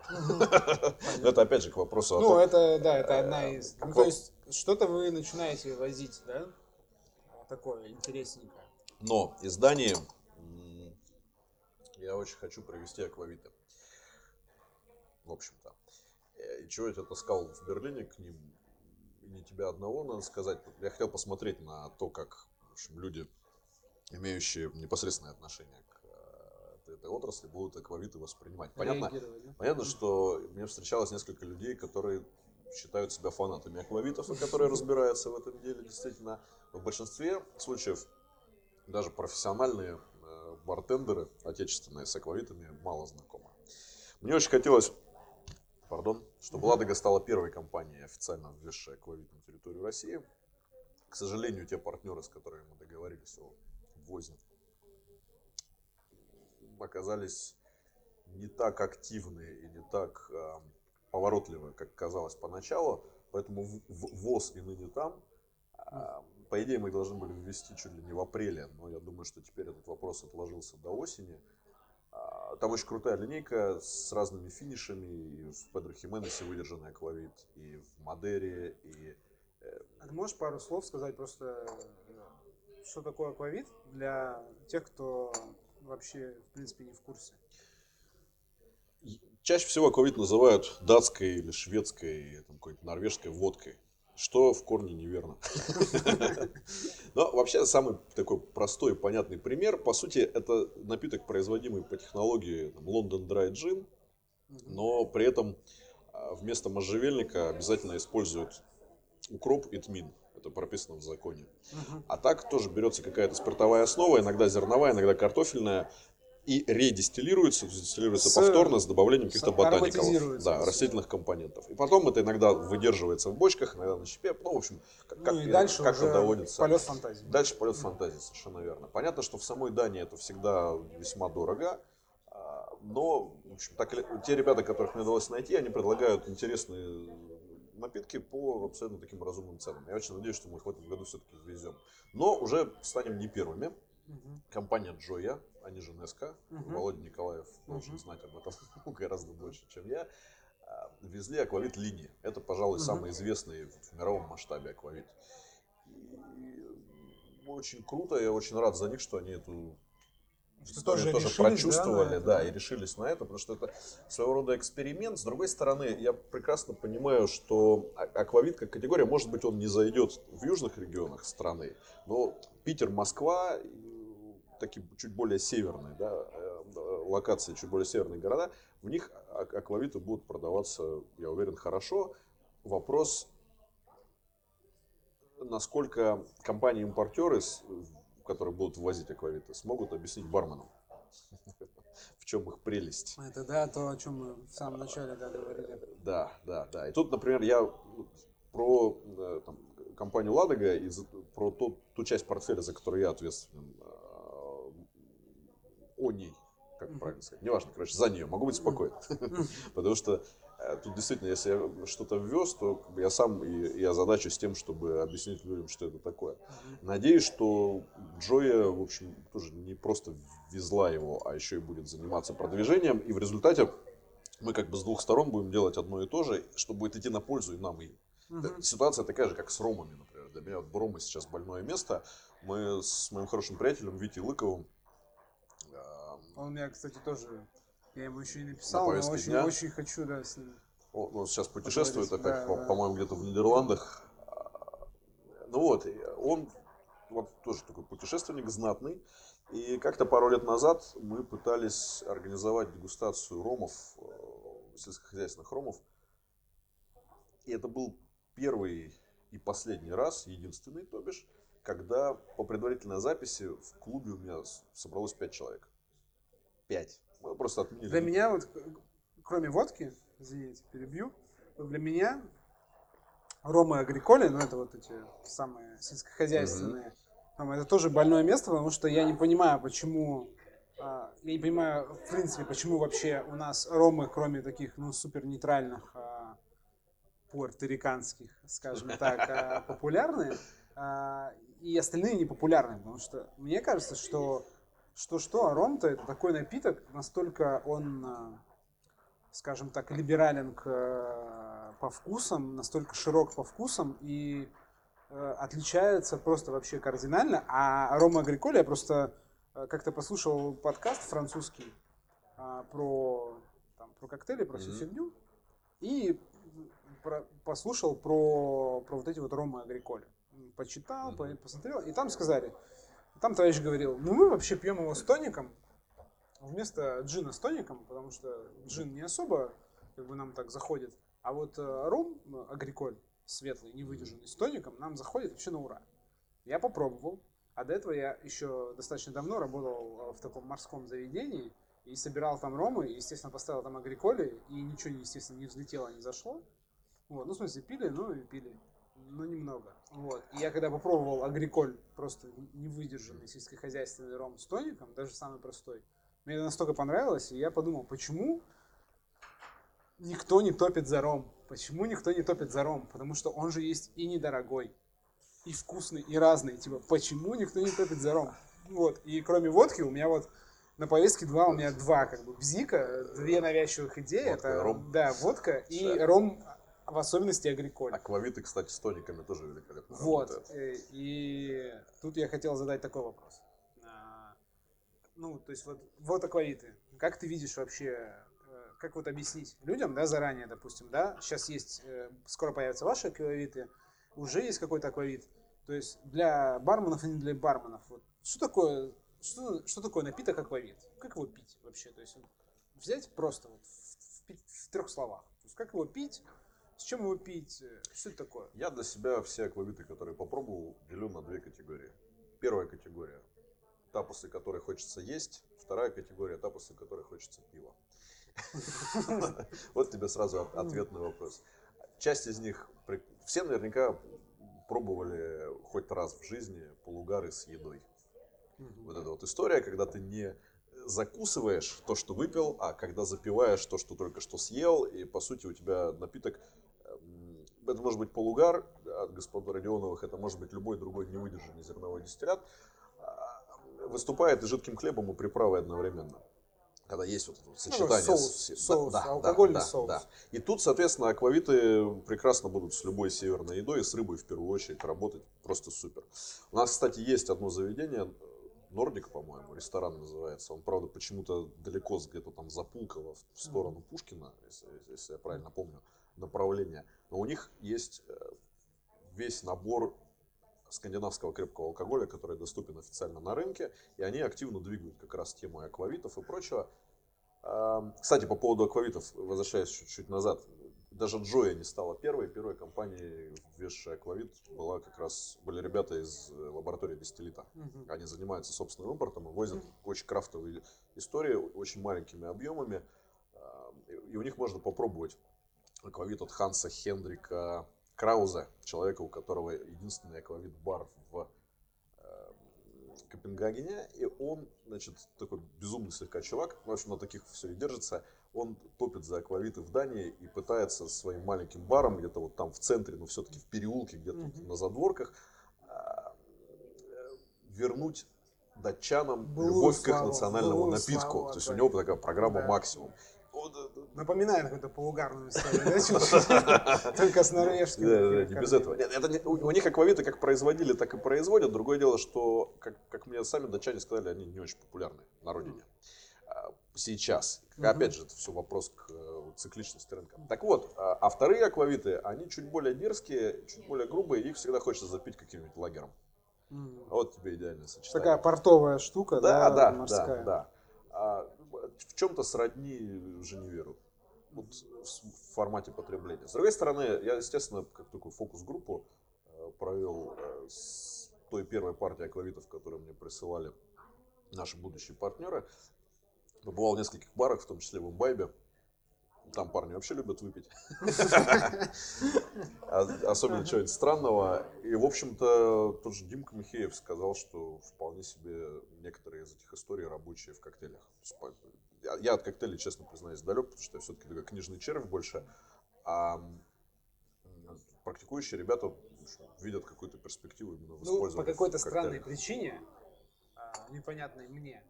Это опять же к вопросу о Ну, это, да, это одна э, из... Ну, то есть, что-то вы начинаете возить, да? Такое интересненькое. Но из Дании я очень хочу провести аквавиты. В общем-то. Э, и чего я тебя таскал в Берлине к ним? И не тебя одного, надо сказать. Я хотел посмотреть на то, как в общем, люди имеющие непосредственное отношение к э, этой отрасли, будут аквавиты воспринимать. Понятно, да? понятно, что мне встречалось несколько людей, которые считают себя фанатами аквавитов, и которые разбираются в этом деле действительно. В большинстве случаев даже профессиональные бартендеры отечественные с аквавитами мало знакомы. Мне очень хотелось, пардон, чтобы Ладога стала первой компанией, официально ввезшей аквавит на территорию России. К сожалению, те партнеры, с которыми мы договорились о ввозе оказались не так активны и не так э, поворотливы, как казалось поначалу. Поэтому ввоз и ныне там. Э, по идее, мы должны были ввести чуть ли не в апреле, но я думаю, что теперь этот вопрос отложился до осени. Э, там очень крутая линейка с разными финишами. И в Педро Хименесе выдержанный аквавит, и в Мадере, и... Э, а ты можешь пару слов сказать просто что такое аквавит для тех, кто вообще, в принципе, не в курсе? Чаще всего аквавит называют датской или шведской, там, какой-то норвежской водкой. Что в корне неверно. Но вообще самый такой простой и понятный пример. По сути, это напиток, производимый по технологии London Dry Gin, но при этом а, вместо можжевельника обязательно используют укроп и тмин это прописано в законе. А так тоже берется какая-то спиртовая основа, иногда зерновая, иногда картофельная, и редистиллируется, дистиллируется с, повторно с добавлением каких-то ботаников, да, растительных компонентов. И потом это иногда выдерживается в бочках, иногда на щепе. Ну, в общем, как, ну, и дальше как это доводится. Полет фантазии. Дальше полет фантазии, совершенно верно. Понятно, что в самой Дании это всегда весьма дорого. А, но, в общем, так, те ребята, которых мне удалось найти, они предлагают интересные напитки по абсолютно таким разумным ценам. Я очень надеюсь, что мы их в этом году все-таки ввезем. Но уже станем не первыми. Компания Джоя, они же Неска, угу. Володя Николаев должен угу. знать об этом гораздо больше, чем я, а, везли аквавит линии. Это, пожалуй, угу. самый известный в мировом масштабе аквавит. И очень круто, я очень рад за них, что они эту историю тоже, тоже прочувствовали, да, да, и решились на это, потому что это своего рода эксперимент. С другой стороны, я прекрасно понимаю, что а, аквавит как категория, может быть, он не зайдет в южных регионах страны, но Питер, Москва, такие чуть более северные, да, э, локации, чуть более северные города, в них аквавиты будут продаваться, я уверен, хорошо. Вопрос насколько компании-импортеры, которые будут ввозить аквавиты, смогут объяснить барменам, в чем их прелесть. Это да, то, о чем мы в самом начале да, говорили. Да, да, да. И тут, например, я ну, про э, там, компанию Ладога и про ту, ту часть портфеля, за которую я ответственен, э, о ней, как mm-hmm. правильно сказать, неважно, короче, за нее, могу быть спокоен. Mm-hmm. Потому что э, тут действительно, если я что-то ввез, то я сам и, и озадачусь тем, чтобы объяснить людям, что это такое. Надеюсь, что Джоя, в общем, тоже не просто везла его, а еще и будет заниматься продвижением, и в результате мы как бы с двух сторон будем делать одно и то же, что будет идти на пользу и нам, и им. Угу. Ситуация такая же, как с ромами, например. Для меня вот Рома сейчас больное место. Мы с моим хорошим приятелем Витей Лыковым. Он у меня, кстати, тоже. Я ему еще и написал, на но очень, дня. очень хочу, да, с ним. Он, он сейчас путешествует опять, да, по, да. по-моему, где-то в Нидерландах. Ну вот, он вот тоже такой путешественник знатный. И как-то пару лет назад мы пытались организовать дегустацию ромов, э, сельскохозяйственных ромов. И это был первый и последний раз, единственный, то бишь, когда по предварительной записи в клубе у меня собралось пять человек. Пять. Мы просто отменили. Для меня вот, кроме водки, извините, перебью, для меня Рома и Агриколи, ну это вот эти самые сельскохозяйственные, угу. это тоже больное место, потому что я не понимаю, почему а, я не понимаю, в принципе, почему вообще у нас ромы, кроме таких, ну, супер нейтральных, а, пуэрториканских, скажем так, а, популярны, и остальные не популярны, потому что мне кажется, что что-что, а ром-то это такой напиток, настолько он, а, скажем так, либерален к, по вкусам, настолько широк по вкусам и отличается просто вообще кардинально. А Рома Агриколи, я просто как-то послушал подкаст французский про, там, про коктейли, про всю mm-hmm. фигню, и про, послушал про, про вот эти вот ромы агриколи. Почитал, mm-hmm. посмотрел, и там сказали, там товарищ говорил, ну мы вообще пьем его с тоником, вместо джина с тоником, потому что джин не особо как бы нам так заходит, а вот э, ром э, агриколь светлый, невыдержанный с тоником нам заходит вообще на ура. Я попробовал, а до этого я еще достаточно давно работал э, в таком морском заведении и собирал там ромы, и, естественно, поставил там агриколи, и ничего, естественно, не взлетело, не зашло. Вот, ну, в смысле, пили, ну и пили. Но немного. Вот. И я когда попробовал агриколь, просто невыдержанный сельскохозяйственный ром с тоником, даже самый простой, мне это настолько понравилось, и я подумал, почему никто не топит за ром? Почему никто не топит за ром? Потому что он же есть и недорогой, и вкусный, и разный. Типа, почему никто не топит за ром? Вот. И кроме водки у меня вот на повестке два, у меня два как бы бзика, две навязчивых идеи. Водка, это ром. Да, водка и ром в особенности агриколь. Аквавиты, кстати, с тониками тоже великолепно Вот. Работают. Э, и тут я хотел задать такой вопрос. А, ну, то есть вот, вот аквавиты. Как ты видишь вообще, э, как вот объяснить людям, да, заранее, допустим, да, сейчас есть, э, скоро появятся ваши аквавиты, уже есть какой-то аквавит. То есть для барменов и не для барменов. Вот. Что такое, что, что такое напиток аквавит? Как его пить вообще? То есть взять просто вот в, в, в трех словах. То есть как его пить, с чем его пить? Что это такое? Я для себя все аквавиты, которые попробовал, делю на две категории. Первая категория – тапосы, которые хочется есть. Вторая категория – тапосы, которые хочется пива. Вот тебе сразу ответ на вопрос. Часть из них, все наверняка пробовали хоть раз в жизни полугары с едой. Вот эта вот история, когда ты не закусываешь то, что выпил, а когда запиваешь то, что только что съел, и по сути у тебя напиток это может быть полугар от господа Родионовых, это может быть любой другой невыдержанный зерновой дистиллят, а, выступает и жидким хлебом, и приправой одновременно. Когда есть вот это вот сочетание. Ну, соус, с, соус да, алкогольный да, соус. Да. И тут, соответственно, аквавиты прекрасно будут с любой северной едой, и с рыбой в первую очередь работать просто супер. У нас, кстати, есть одно заведение, Нордик, по-моему, ресторан называется. Он, правда, почему-то далеко где-то там за Пулково в сторону Пушкина, если, если я правильно помню направление. Но у них есть э, весь набор скандинавского крепкого алкоголя, который доступен официально на рынке, и они активно двигают как раз тему аквавитов и прочего. Кстати, по поводу аквавитов, возвращаясь чуть-чуть назад, даже Джоя не стала первой. Первой компанией, ввезшей аквавит, была как раз, были ребята из э, лаборатории Дистиллита. Они занимаются собственным импортом и возят очень крафтовые истории, очень маленькими объемами. И и у них можно попробовать аквавит от Ханса Хендрика Крауза, человека, у которого единственный аквавит-бар в э, Копенгагене. И он, значит, такой безумный слегка чувак, в общем, на таких все и держится. Он топит за аквавиты в Дании и пытается своим маленьким баром, где-то вот там в центре, но все-таки в переулке, где-то вот Мгм. на задворках, а, вернуть датчанам Былую любовь к их национальному напитку. славу То есть у него такая программа Да. максимум. Э, э, Напоминает какую-то полугарную историю? Только с норвежским. Да, без кормлением. этого. У, них аквавиты как производили, так и производят. Другое дело, что, как, мне сами датчане сказали, они не очень популярны на родине. А, Сейчас. Опять же, это все вопрос к э, цикличности рынка. Так вот, а, а вторые аквавиты, они чуть более дерзкие, чуть более грубые, их всегда хочется запить каким-нибудь лагером. Вот тебе идеальное сочетание. Такая портовая штука, Да, да, да, морская. да, да. А, в чем-то сродни Женеверу. Вот в формате потребления. С другой стороны, я, естественно, как такую фокус-группу э, провел э, с той первой партией аквавитов, которые мне присылали наши будущие партнеры. Побывал в нескольких барах, в том числе в Имбайбе. Там парни вообще любят выпить. А- Особенно чего-нибудь странного. И, в общем-то, тот же Димка Михеев сказал, что вполне себе некоторые из этих историй рабочие в коктейлях. Я, от коктейлей, честно признаюсь, далек, потому что я все-таки такой книжный червь больше. А практикующие ребята видят какую-то перспективу именно в Ну, использовании по какой-то странной причине, а, непонятной мне,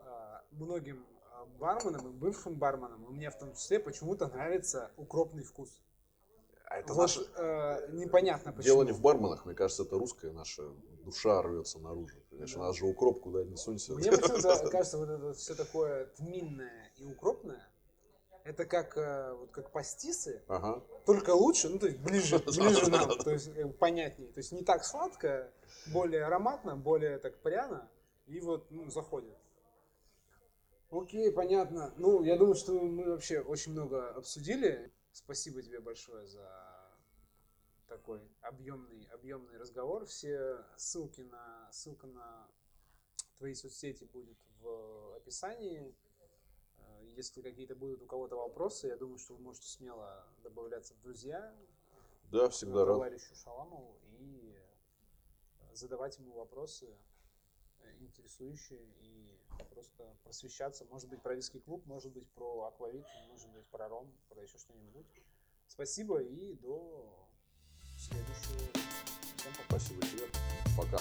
а, многим а, барменам и бывшим барменам, и мне в том числе, почему-то нравится укропный вкус. А это Вот, наше э, непонятно почему. дело не в барменах, мне кажется, это русская наша душа рвется наружу. Конечно, Да. нас же укроп куда ни сунься. Мне почему-то кажется, вот это все такое тминное и укропное, это как, э, вот как пастисы, Ага. только лучше, ну то есть ближе, ближе нам, то есть бы понятнее. То есть не так сладко, более ароматно, более так пряно и вот ну, заходит. Окей, понятно. Ну, я думаю, что мы вообще очень много обсудили. Спасибо тебе большое за такой объемный, объемный разговор. Все ссылки на, ссылка на твои соцсети будет в описании. Э, Если какие-то будут у кого-то вопросы, я думаю, что вы можете смело добавляться в друзья Да, всегда рад. товарищу Шаламову и задавать ему вопросы э, интересующие и просто просвещаться. Может быть, про виски клуб, может быть, про аквавит, может быть, про ром, про еще что-нибудь. Спасибо и до следующего. Всем пока. Спасибо тебе. Пока.